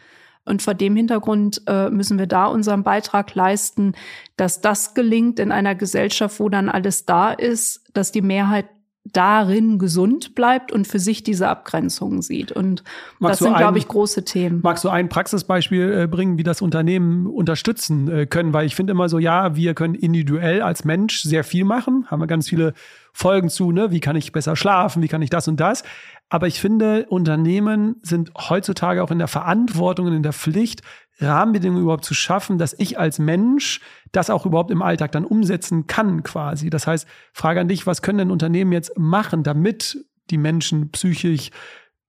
Und vor dem Hintergrund äh, müssen wir da unseren Beitrag leisten, dass das gelingt in einer Gesellschaft, wo dann alles da ist, dass die Mehrheit darin gesund bleibt und für sich diese Abgrenzungen sieht. Und magst das sind, glaube ich, große Themen. Magst du ein Praxisbeispiel äh, bringen, wie das Unternehmen unterstützen äh, können? Weil ich finde immer so, ja, wir können individuell als Mensch sehr viel machen, haben wir ganz viele Folgen zu, ne? Wie kann ich besser schlafen? Wie kann ich das und das? Aber ich finde, Unternehmen sind heutzutage auch in der Verantwortung und in der Pflicht, Rahmenbedingungen überhaupt zu schaffen, dass ich als Mensch das auch überhaupt im Alltag dann umsetzen kann quasi. Das heißt, Frage an dich, was können denn Unternehmen jetzt machen, damit die Menschen psychisch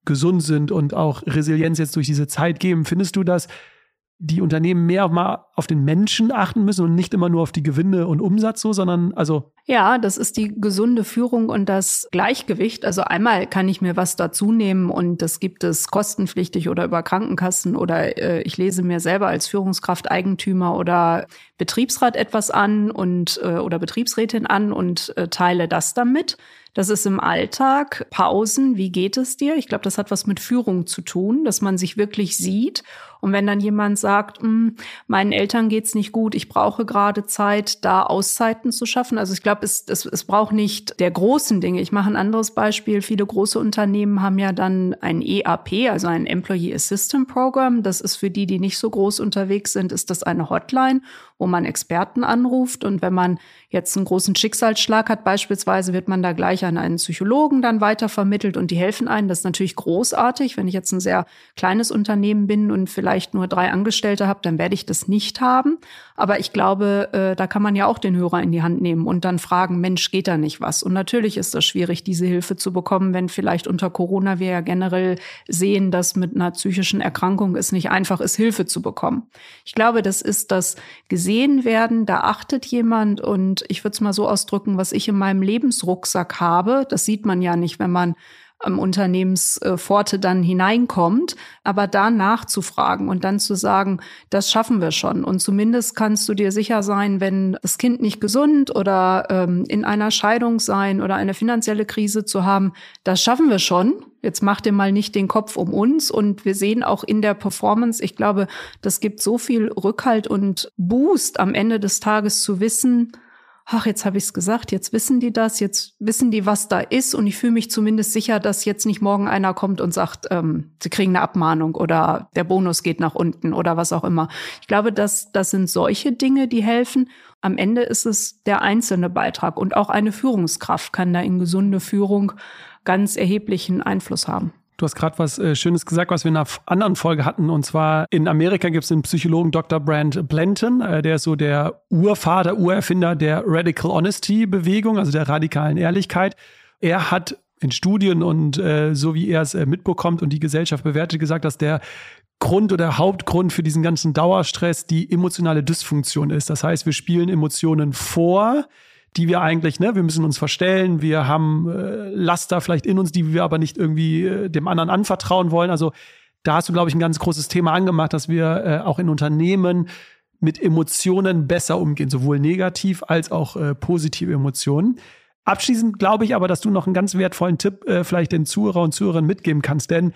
gesund sind und auch Resilienz jetzt durch diese Zeit geben? Findest du, dass die Unternehmen mehr mal auf den Menschen achten müssen und nicht immer nur auf die Gewinne und Umsatz so, sondern also. Ja, das ist die gesunde Führung und das Gleichgewicht. Also einmal kann ich mir was dazu nehmen und das gibt es kostenpflichtig oder über Krankenkassen oder äh, ich lese mir selber als Führungskraft Eigentümer oder Betriebsrat etwas an und äh, oder Betriebsrätin an und äh, teile das damit. Das ist im Alltag Pausen. Wie geht es dir? Ich glaube, das hat was mit Führung zu tun, dass man sich wirklich sieht. Und wenn dann jemand sagt, hm, meinen Eltern geht's nicht gut, ich brauche gerade Zeit, da Auszeiten zu schaffen. Also ich glaube, es, es, es braucht nicht der großen Dinge. Ich mache ein anderes Beispiel. Viele große Unternehmen haben ja dann ein EAP, also ein Employee Assistant Program. Das ist für die, die nicht so groß unterwegs sind, ist das eine Hotline wo man Experten anruft. Und wenn man jetzt einen großen Schicksalsschlag hat, beispielsweise, wird man da gleich an einen Psychologen dann weitervermittelt und die helfen einem. Das ist natürlich großartig. Wenn ich jetzt ein sehr kleines Unternehmen bin und vielleicht nur drei Angestellte habe, dann werde ich das nicht haben. Aber ich glaube, äh, da kann man ja auch den Hörer in die Hand nehmen und dann fragen, Mensch, geht da nicht was? Und natürlich ist das schwierig, diese Hilfe zu bekommen, wenn vielleicht unter Corona wir ja generell sehen, dass mit einer psychischen Erkrankung es nicht einfach ist, Hilfe zu bekommen. Ich glaube, das ist das gesehen werden, da achtet jemand und ich würde es mal so ausdrücken, was ich in meinem Lebensrucksack habe, das sieht man ja nicht, wenn man am Unternehmenspforte dann hineinkommt, aber da nachzufragen und dann zu sagen, das schaffen wir schon. Und zumindest kannst du dir sicher sein, wenn das Kind nicht gesund oder ähm, in einer Scheidung sein oder eine finanzielle Krise zu haben, das schaffen wir schon. Jetzt mach dir mal nicht den Kopf um uns. Und wir sehen auch in der Performance, ich glaube, das gibt so viel Rückhalt und Boost am Ende des Tages zu wissen, ach, jetzt habe ich es gesagt, jetzt wissen die das, jetzt wissen die, was da ist und ich fühle mich zumindest sicher, dass jetzt nicht morgen einer kommt und sagt, ähm, sie kriegen eine Abmahnung oder der Bonus geht nach unten oder was auch immer. Ich glaube, dass das sind solche Dinge, die helfen. Am Ende ist es der einzelne Beitrag und auch eine Führungskraft kann da in gesunde Führung ganz erheblichen Einfluss haben. Du hast gerade was äh, Schönes gesagt, was wir in einer anderen Folge hatten. Und zwar in Amerika gibt es den Psychologen Dr. Brand Blanton. Äh, der ist so der Urvater, Urerfinder der Radical Honesty Bewegung, also der radikalen Ehrlichkeit. Er hat in Studien und äh, so wie er es äh, mitbekommt und die Gesellschaft bewertet, gesagt, dass der Grund oder Hauptgrund für diesen ganzen Dauerstress die emotionale Dysfunktion ist. Das heißt, wir spielen Emotionen vor, die wir eigentlich, ne, wir müssen uns verstellen, wir haben äh, Laster vielleicht in uns, die wir aber nicht irgendwie äh, dem anderen anvertrauen wollen. Also da hast du, glaube ich, ein ganz großes Thema angemacht, dass wir äh, auch in Unternehmen mit Emotionen besser umgehen, sowohl negativ als auch äh, positive Emotionen. Abschließend glaube ich aber, dass du noch einen ganz wertvollen Tipp äh, vielleicht den Zuhörer und Zuhörern mitgeben kannst, denn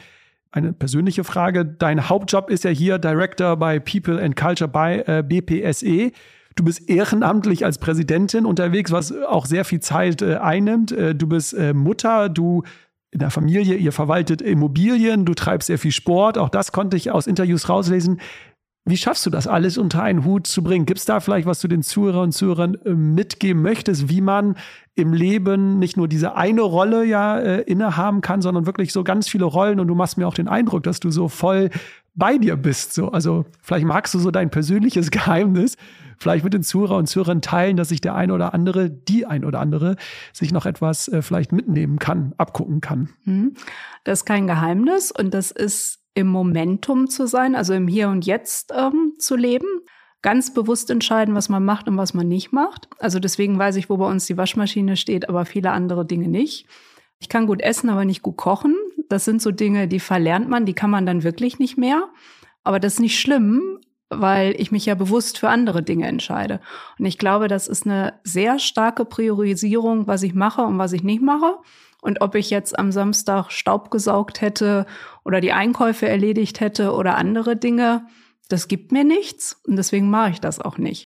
eine persönliche Frage. Dein Hauptjob ist ja hier Director bei People and Culture bei äh, BPSE. Du bist ehrenamtlich als Präsidentin unterwegs, was auch sehr viel Zeit äh, einnimmt. Äh, du bist äh, Mutter, du in der Familie, ihr verwaltet Immobilien, du treibst sehr viel Sport. Auch das konnte ich aus Interviews rauslesen. Wie schaffst du das alles unter einen Hut zu bringen? Gibt es da vielleicht, was du den Zuhörern und Zuhörern äh, mitgeben möchtest, wie man im Leben nicht nur diese eine Rolle ja äh, innehaben kann, sondern wirklich so ganz viele Rollen? Und du machst mir auch den Eindruck, dass du so voll bei dir bist. So. Also vielleicht magst du so dein persönliches [laughs] Geheimnis vielleicht mit den Zuhörer und Zuhörern teilen, dass sich der eine oder andere, die ein oder andere, sich noch etwas äh, vielleicht mitnehmen kann, abgucken kann. Hm. Das ist kein Geheimnis und das ist im Momentum zu sein, also im Hier und Jetzt ähm, zu leben. Ganz bewusst entscheiden, was man macht und was man nicht macht. Also deswegen weiß ich, wo bei uns die Waschmaschine steht, aber viele andere Dinge nicht. Ich kann gut essen, aber nicht gut kochen. Das sind so Dinge, die verlernt man, die kann man dann wirklich nicht mehr. Aber das ist nicht schlimm, weil ich mich ja bewusst für andere Dinge entscheide. Und ich glaube, das ist eine sehr starke Priorisierung, was ich mache und was ich nicht mache. Und ob ich jetzt am Samstag Staub gesaugt hätte oder die Einkäufe erledigt hätte oder andere Dinge, das gibt mir nichts und deswegen mache ich das auch nicht.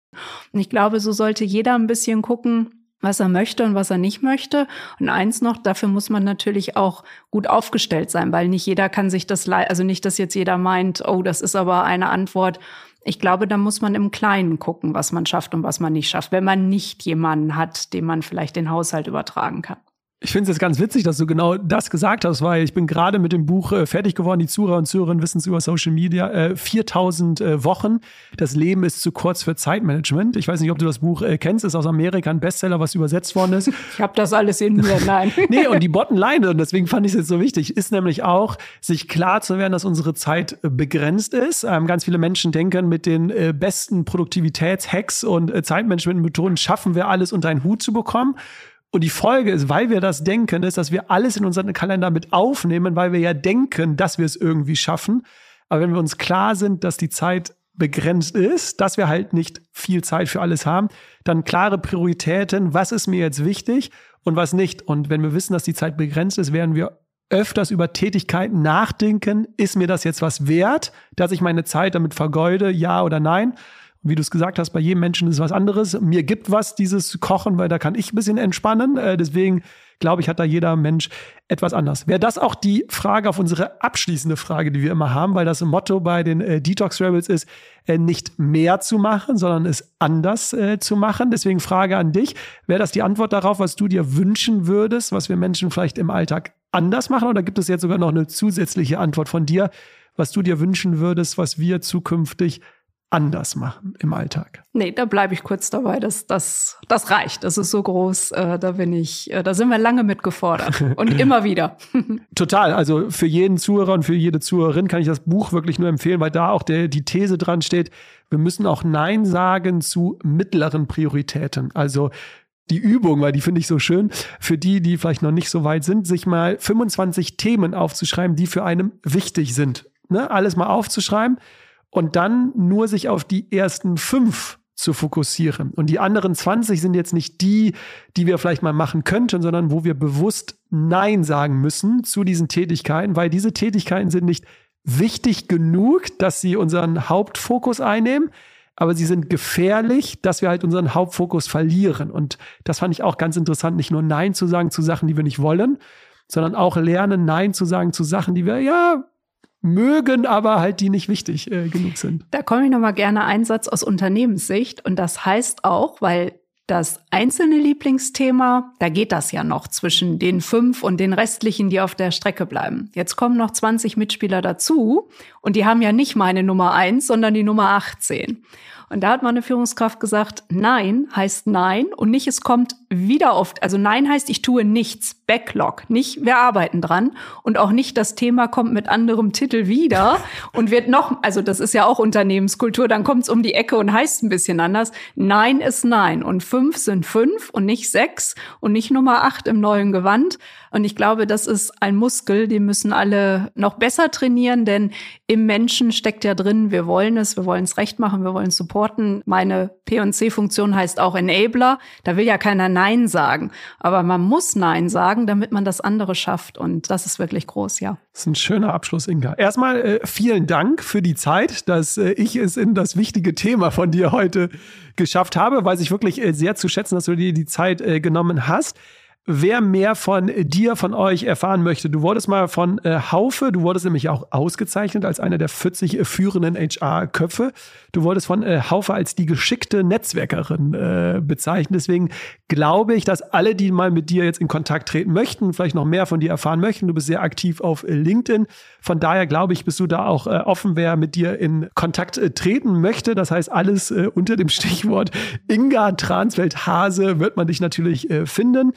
Und ich glaube, so sollte jeder ein bisschen gucken, was er möchte und was er nicht möchte. Und eins noch, dafür muss man natürlich auch gut aufgestellt sein, weil nicht jeder kann sich das, also nicht, dass jetzt jeder meint, oh, das ist aber eine Antwort, ich glaube, da muss man im Kleinen gucken, was man schafft und was man nicht schafft, wenn man nicht jemanden hat, dem man vielleicht den Haushalt übertragen kann. Ich finde es jetzt ganz witzig, dass du genau das gesagt hast, weil ich bin gerade mit dem Buch äh, fertig geworden. Die Zuhörer und Zuhörerinnen wissen es über Social Media. Äh, 4000 äh, Wochen. Das Leben ist zu kurz für Zeitmanagement. Ich weiß nicht, ob du das Buch äh, kennst. Ist aus Amerika ein Bestseller, was übersetzt worden ist. Ich habe das alles in mir, [laughs] nein. nee, und die Bottomline, und deswegen fand ich es jetzt so wichtig, ist nämlich auch, sich klar zu werden, dass unsere Zeit äh, begrenzt ist. Ähm, ganz viele Menschen denken, mit den äh, besten Produktivitätshacks und Zeitmanagement-Methoden schaffen wir alles unter einen Hut zu bekommen. Und die Folge ist, weil wir das denken, ist, dass wir alles in unseren Kalender mit aufnehmen, weil wir ja denken, dass wir es irgendwie schaffen. Aber wenn wir uns klar sind, dass die Zeit begrenzt ist, dass wir halt nicht viel Zeit für alles haben, dann klare Prioritäten, was ist mir jetzt wichtig und was nicht. Und wenn wir wissen, dass die Zeit begrenzt ist, werden wir öfters über Tätigkeiten nachdenken, ist mir das jetzt was wert, dass ich meine Zeit damit vergeude, ja oder nein? Wie du es gesagt hast, bei jedem Menschen ist was anderes. Mir gibt was dieses Kochen, weil da kann ich ein bisschen entspannen. Äh, deswegen glaube ich, hat da jeder Mensch etwas anders. Wäre das auch die Frage auf unsere abschließende Frage, die wir immer haben, weil das Motto bei den äh, Detox Rebels ist, äh, nicht mehr zu machen, sondern es anders äh, zu machen. Deswegen Frage an dich. Wäre das die Antwort darauf, was du dir wünschen würdest, was wir Menschen vielleicht im Alltag anders machen? Oder gibt es jetzt sogar noch eine zusätzliche Antwort von dir, was du dir wünschen würdest, was wir zukünftig anders machen im Alltag. Nee, da bleibe ich kurz dabei. Das, das, das reicht. Das ist so groß. Äh, da bin ich, äh, da sind wir lange mit gefordert. [laughs] Und immer wieder. [laughs] Total. Also für jeden Zuhörer und für jede Zuhörerin kann ich das Buch wirklich nur empfehlen, weil da auch der, die These dran steht, wir müssen auch Nein sagen zu mittleren Prioritäten. Also die Übung, weil die finde ich so schön, für die, die vielleicht noch nicht so weit sind, sich mal 25 Themen aufzuschreiben, die für einen wichtig sind. Ne? Alles mal aufzuschreiben und dann nur sich auf die ersten fünf zu fokussieren. Und die anderen 20 sind jetzt nicht die, die wir vielleicht mal machen könnten, sondern wo wir bewusst Nein sagen müssen zu diesen Tätigkeiten, weil diese Tätigkeiten sind nicht wichtig genug, dass sie unseren Hauptfokus einnehmen, aber sie sind gefährlich, dass wir halt unseren Hauptfokus verlieren. Und das fand ich auch ganz interessant, nicht nur Nein zu sagen zu Sachen, die wir nicht wollen, sondern auch lernen, Nein zu sagen zu Sachen, die wir, ja, mögen, aber halt die nicht wichtig äh, genug sind. Da komme ich nochmal gerne Einsatz aus Unternehmenssicht. Und das heißt auch, weil das einzelne Lieblingsthema, da geht das ja noch zwischen den fünf und den restlichen, die auf der Strecke bleiben. Jetzt kommen noch 20 Mitspieler dazu und die haben ja nicht meine Nummer eins, sondern die Nummer 18. Und da hat mal eine Führungskraft gesagt, nein heißt nein und nicht es kommt wieder oft. Also nein heißt ich tue nichts, Backlog, nicht wir arbeiten dran und auch nicht das Thema kommt mit anderem Titel wieder [laughs] und wird noch, also das ist ja auch Unternehmenskultur, dann kommt es um die Ecke und heißt ein bisschen anders. Nein ist nein und fünf sind fünf und nicht sechs und nicht Nummer acht im neuen Gewand. Und ich glaube, das ist ein Muskel, den müssen alle noch besser trainieren, denn im Menschen steckt ja drin, wir wollen es, wir wollen es recht machen, wir wollen es supporten. Meine P&C-Funktion heißt auch Enabler. Da will ja keiner Nein sagen. Aber man muss Nein sagen, damit man das andere schafft. Und das ist wirklich groß, ja. Das ist ein schöner Abschluss, Inga. Erstmal äh, vielen Dank für die Zeit, dass äh, ich es in das wichtige Thema von dir heute geschafft habe. Weiß ich wirklich äh, sehr zu schätzen, dass du dir die Zeit äh, genommen hast. Wer mehr von dir, von euch erfahren möchte, du wurdest mal von äh, Haufe, du wurdest nämlich auch ausgezeichnet als einer der 40 äh, führenden HR-Köpfe. Du wurdest von äh, Haufe als die geschickte Netzwerkerin äh, bezeichnet. Deswegen glaube ich, dass alle, die mal mit dir jetzt in Kontakt treten möchten, vielleicht noch mehr von dir erfahren möchten, du bist sehr aktiv auf äh, LinkedIn. Von daher glaube ich, bist du da auch äh, offen, wer mit dir in Kontakt treten möchte. Das heißt, alles unter dem Stichwort Inga Transfeld Hase wird man dich natürlich finden.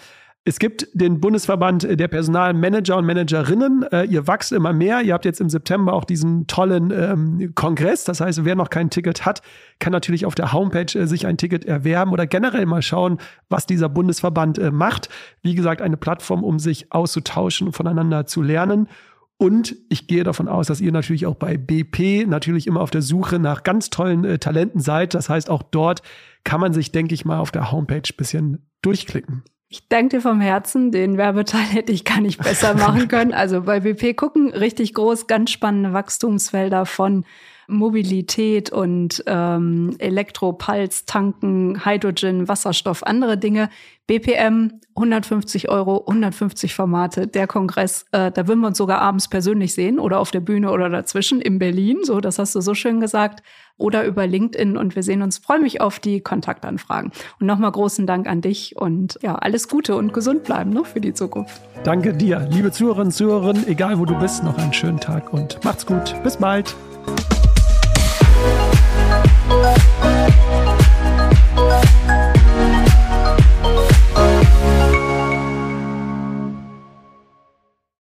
Es gibt den Bundesverband der Personalmanager und Managerinnen. Äh, ihr wachst immer mehr. Ihr habt jetzt im September auch diesen tollen ähm, Kongress. Das heißt, wer noch kein Ticket hat, kann natürlich auf der Homepage äh, sich ein Ticket erwerben oder generell mal schauen, was dieser Bundesverband äh, macht. Wie gesagt, eine Plattform, um sich auszutauschen und voneinander zu lernen. Und ich gehe davon aus, dass ihr natürlich auch bei BP natürlich immer auf der Suche nach ganz tollen äh, Talenten seid. Das heißt, auch dort kann man sich, denke ich mal, auf der Homepage bisschen durchklicken. Ich danke dir vom Herzen. Den Werbeteil hätte ich gar nicht besser machen [laughs] können. Also bei BP gucken richtig groß, ganz spannende Wachstumsfelder von Mobilität und ähm, Elektropulse, Tanken, Hydrogen, Wasserstoff, andere Dinge. BPM 150 Euro, 150 Formate, der Kongress, äh, da würden wir uns sogar abends persönlich sehen oder auf der Bühne oder dazwischen in Berlin, so, das hast du so schön gesagt, oder über LinkedIn und wir sehen uns. Freue mich auf die Kontaktanfragen. Und nochmal großen Dank an dich und ja, alles Gute und gesund bleiben ne, für die Zukunft. Danke dir, liebe Zuhörerinnen und Zuhörer, egal wo du bist, noch einen schönen Tag und macht's gut. Bis bald.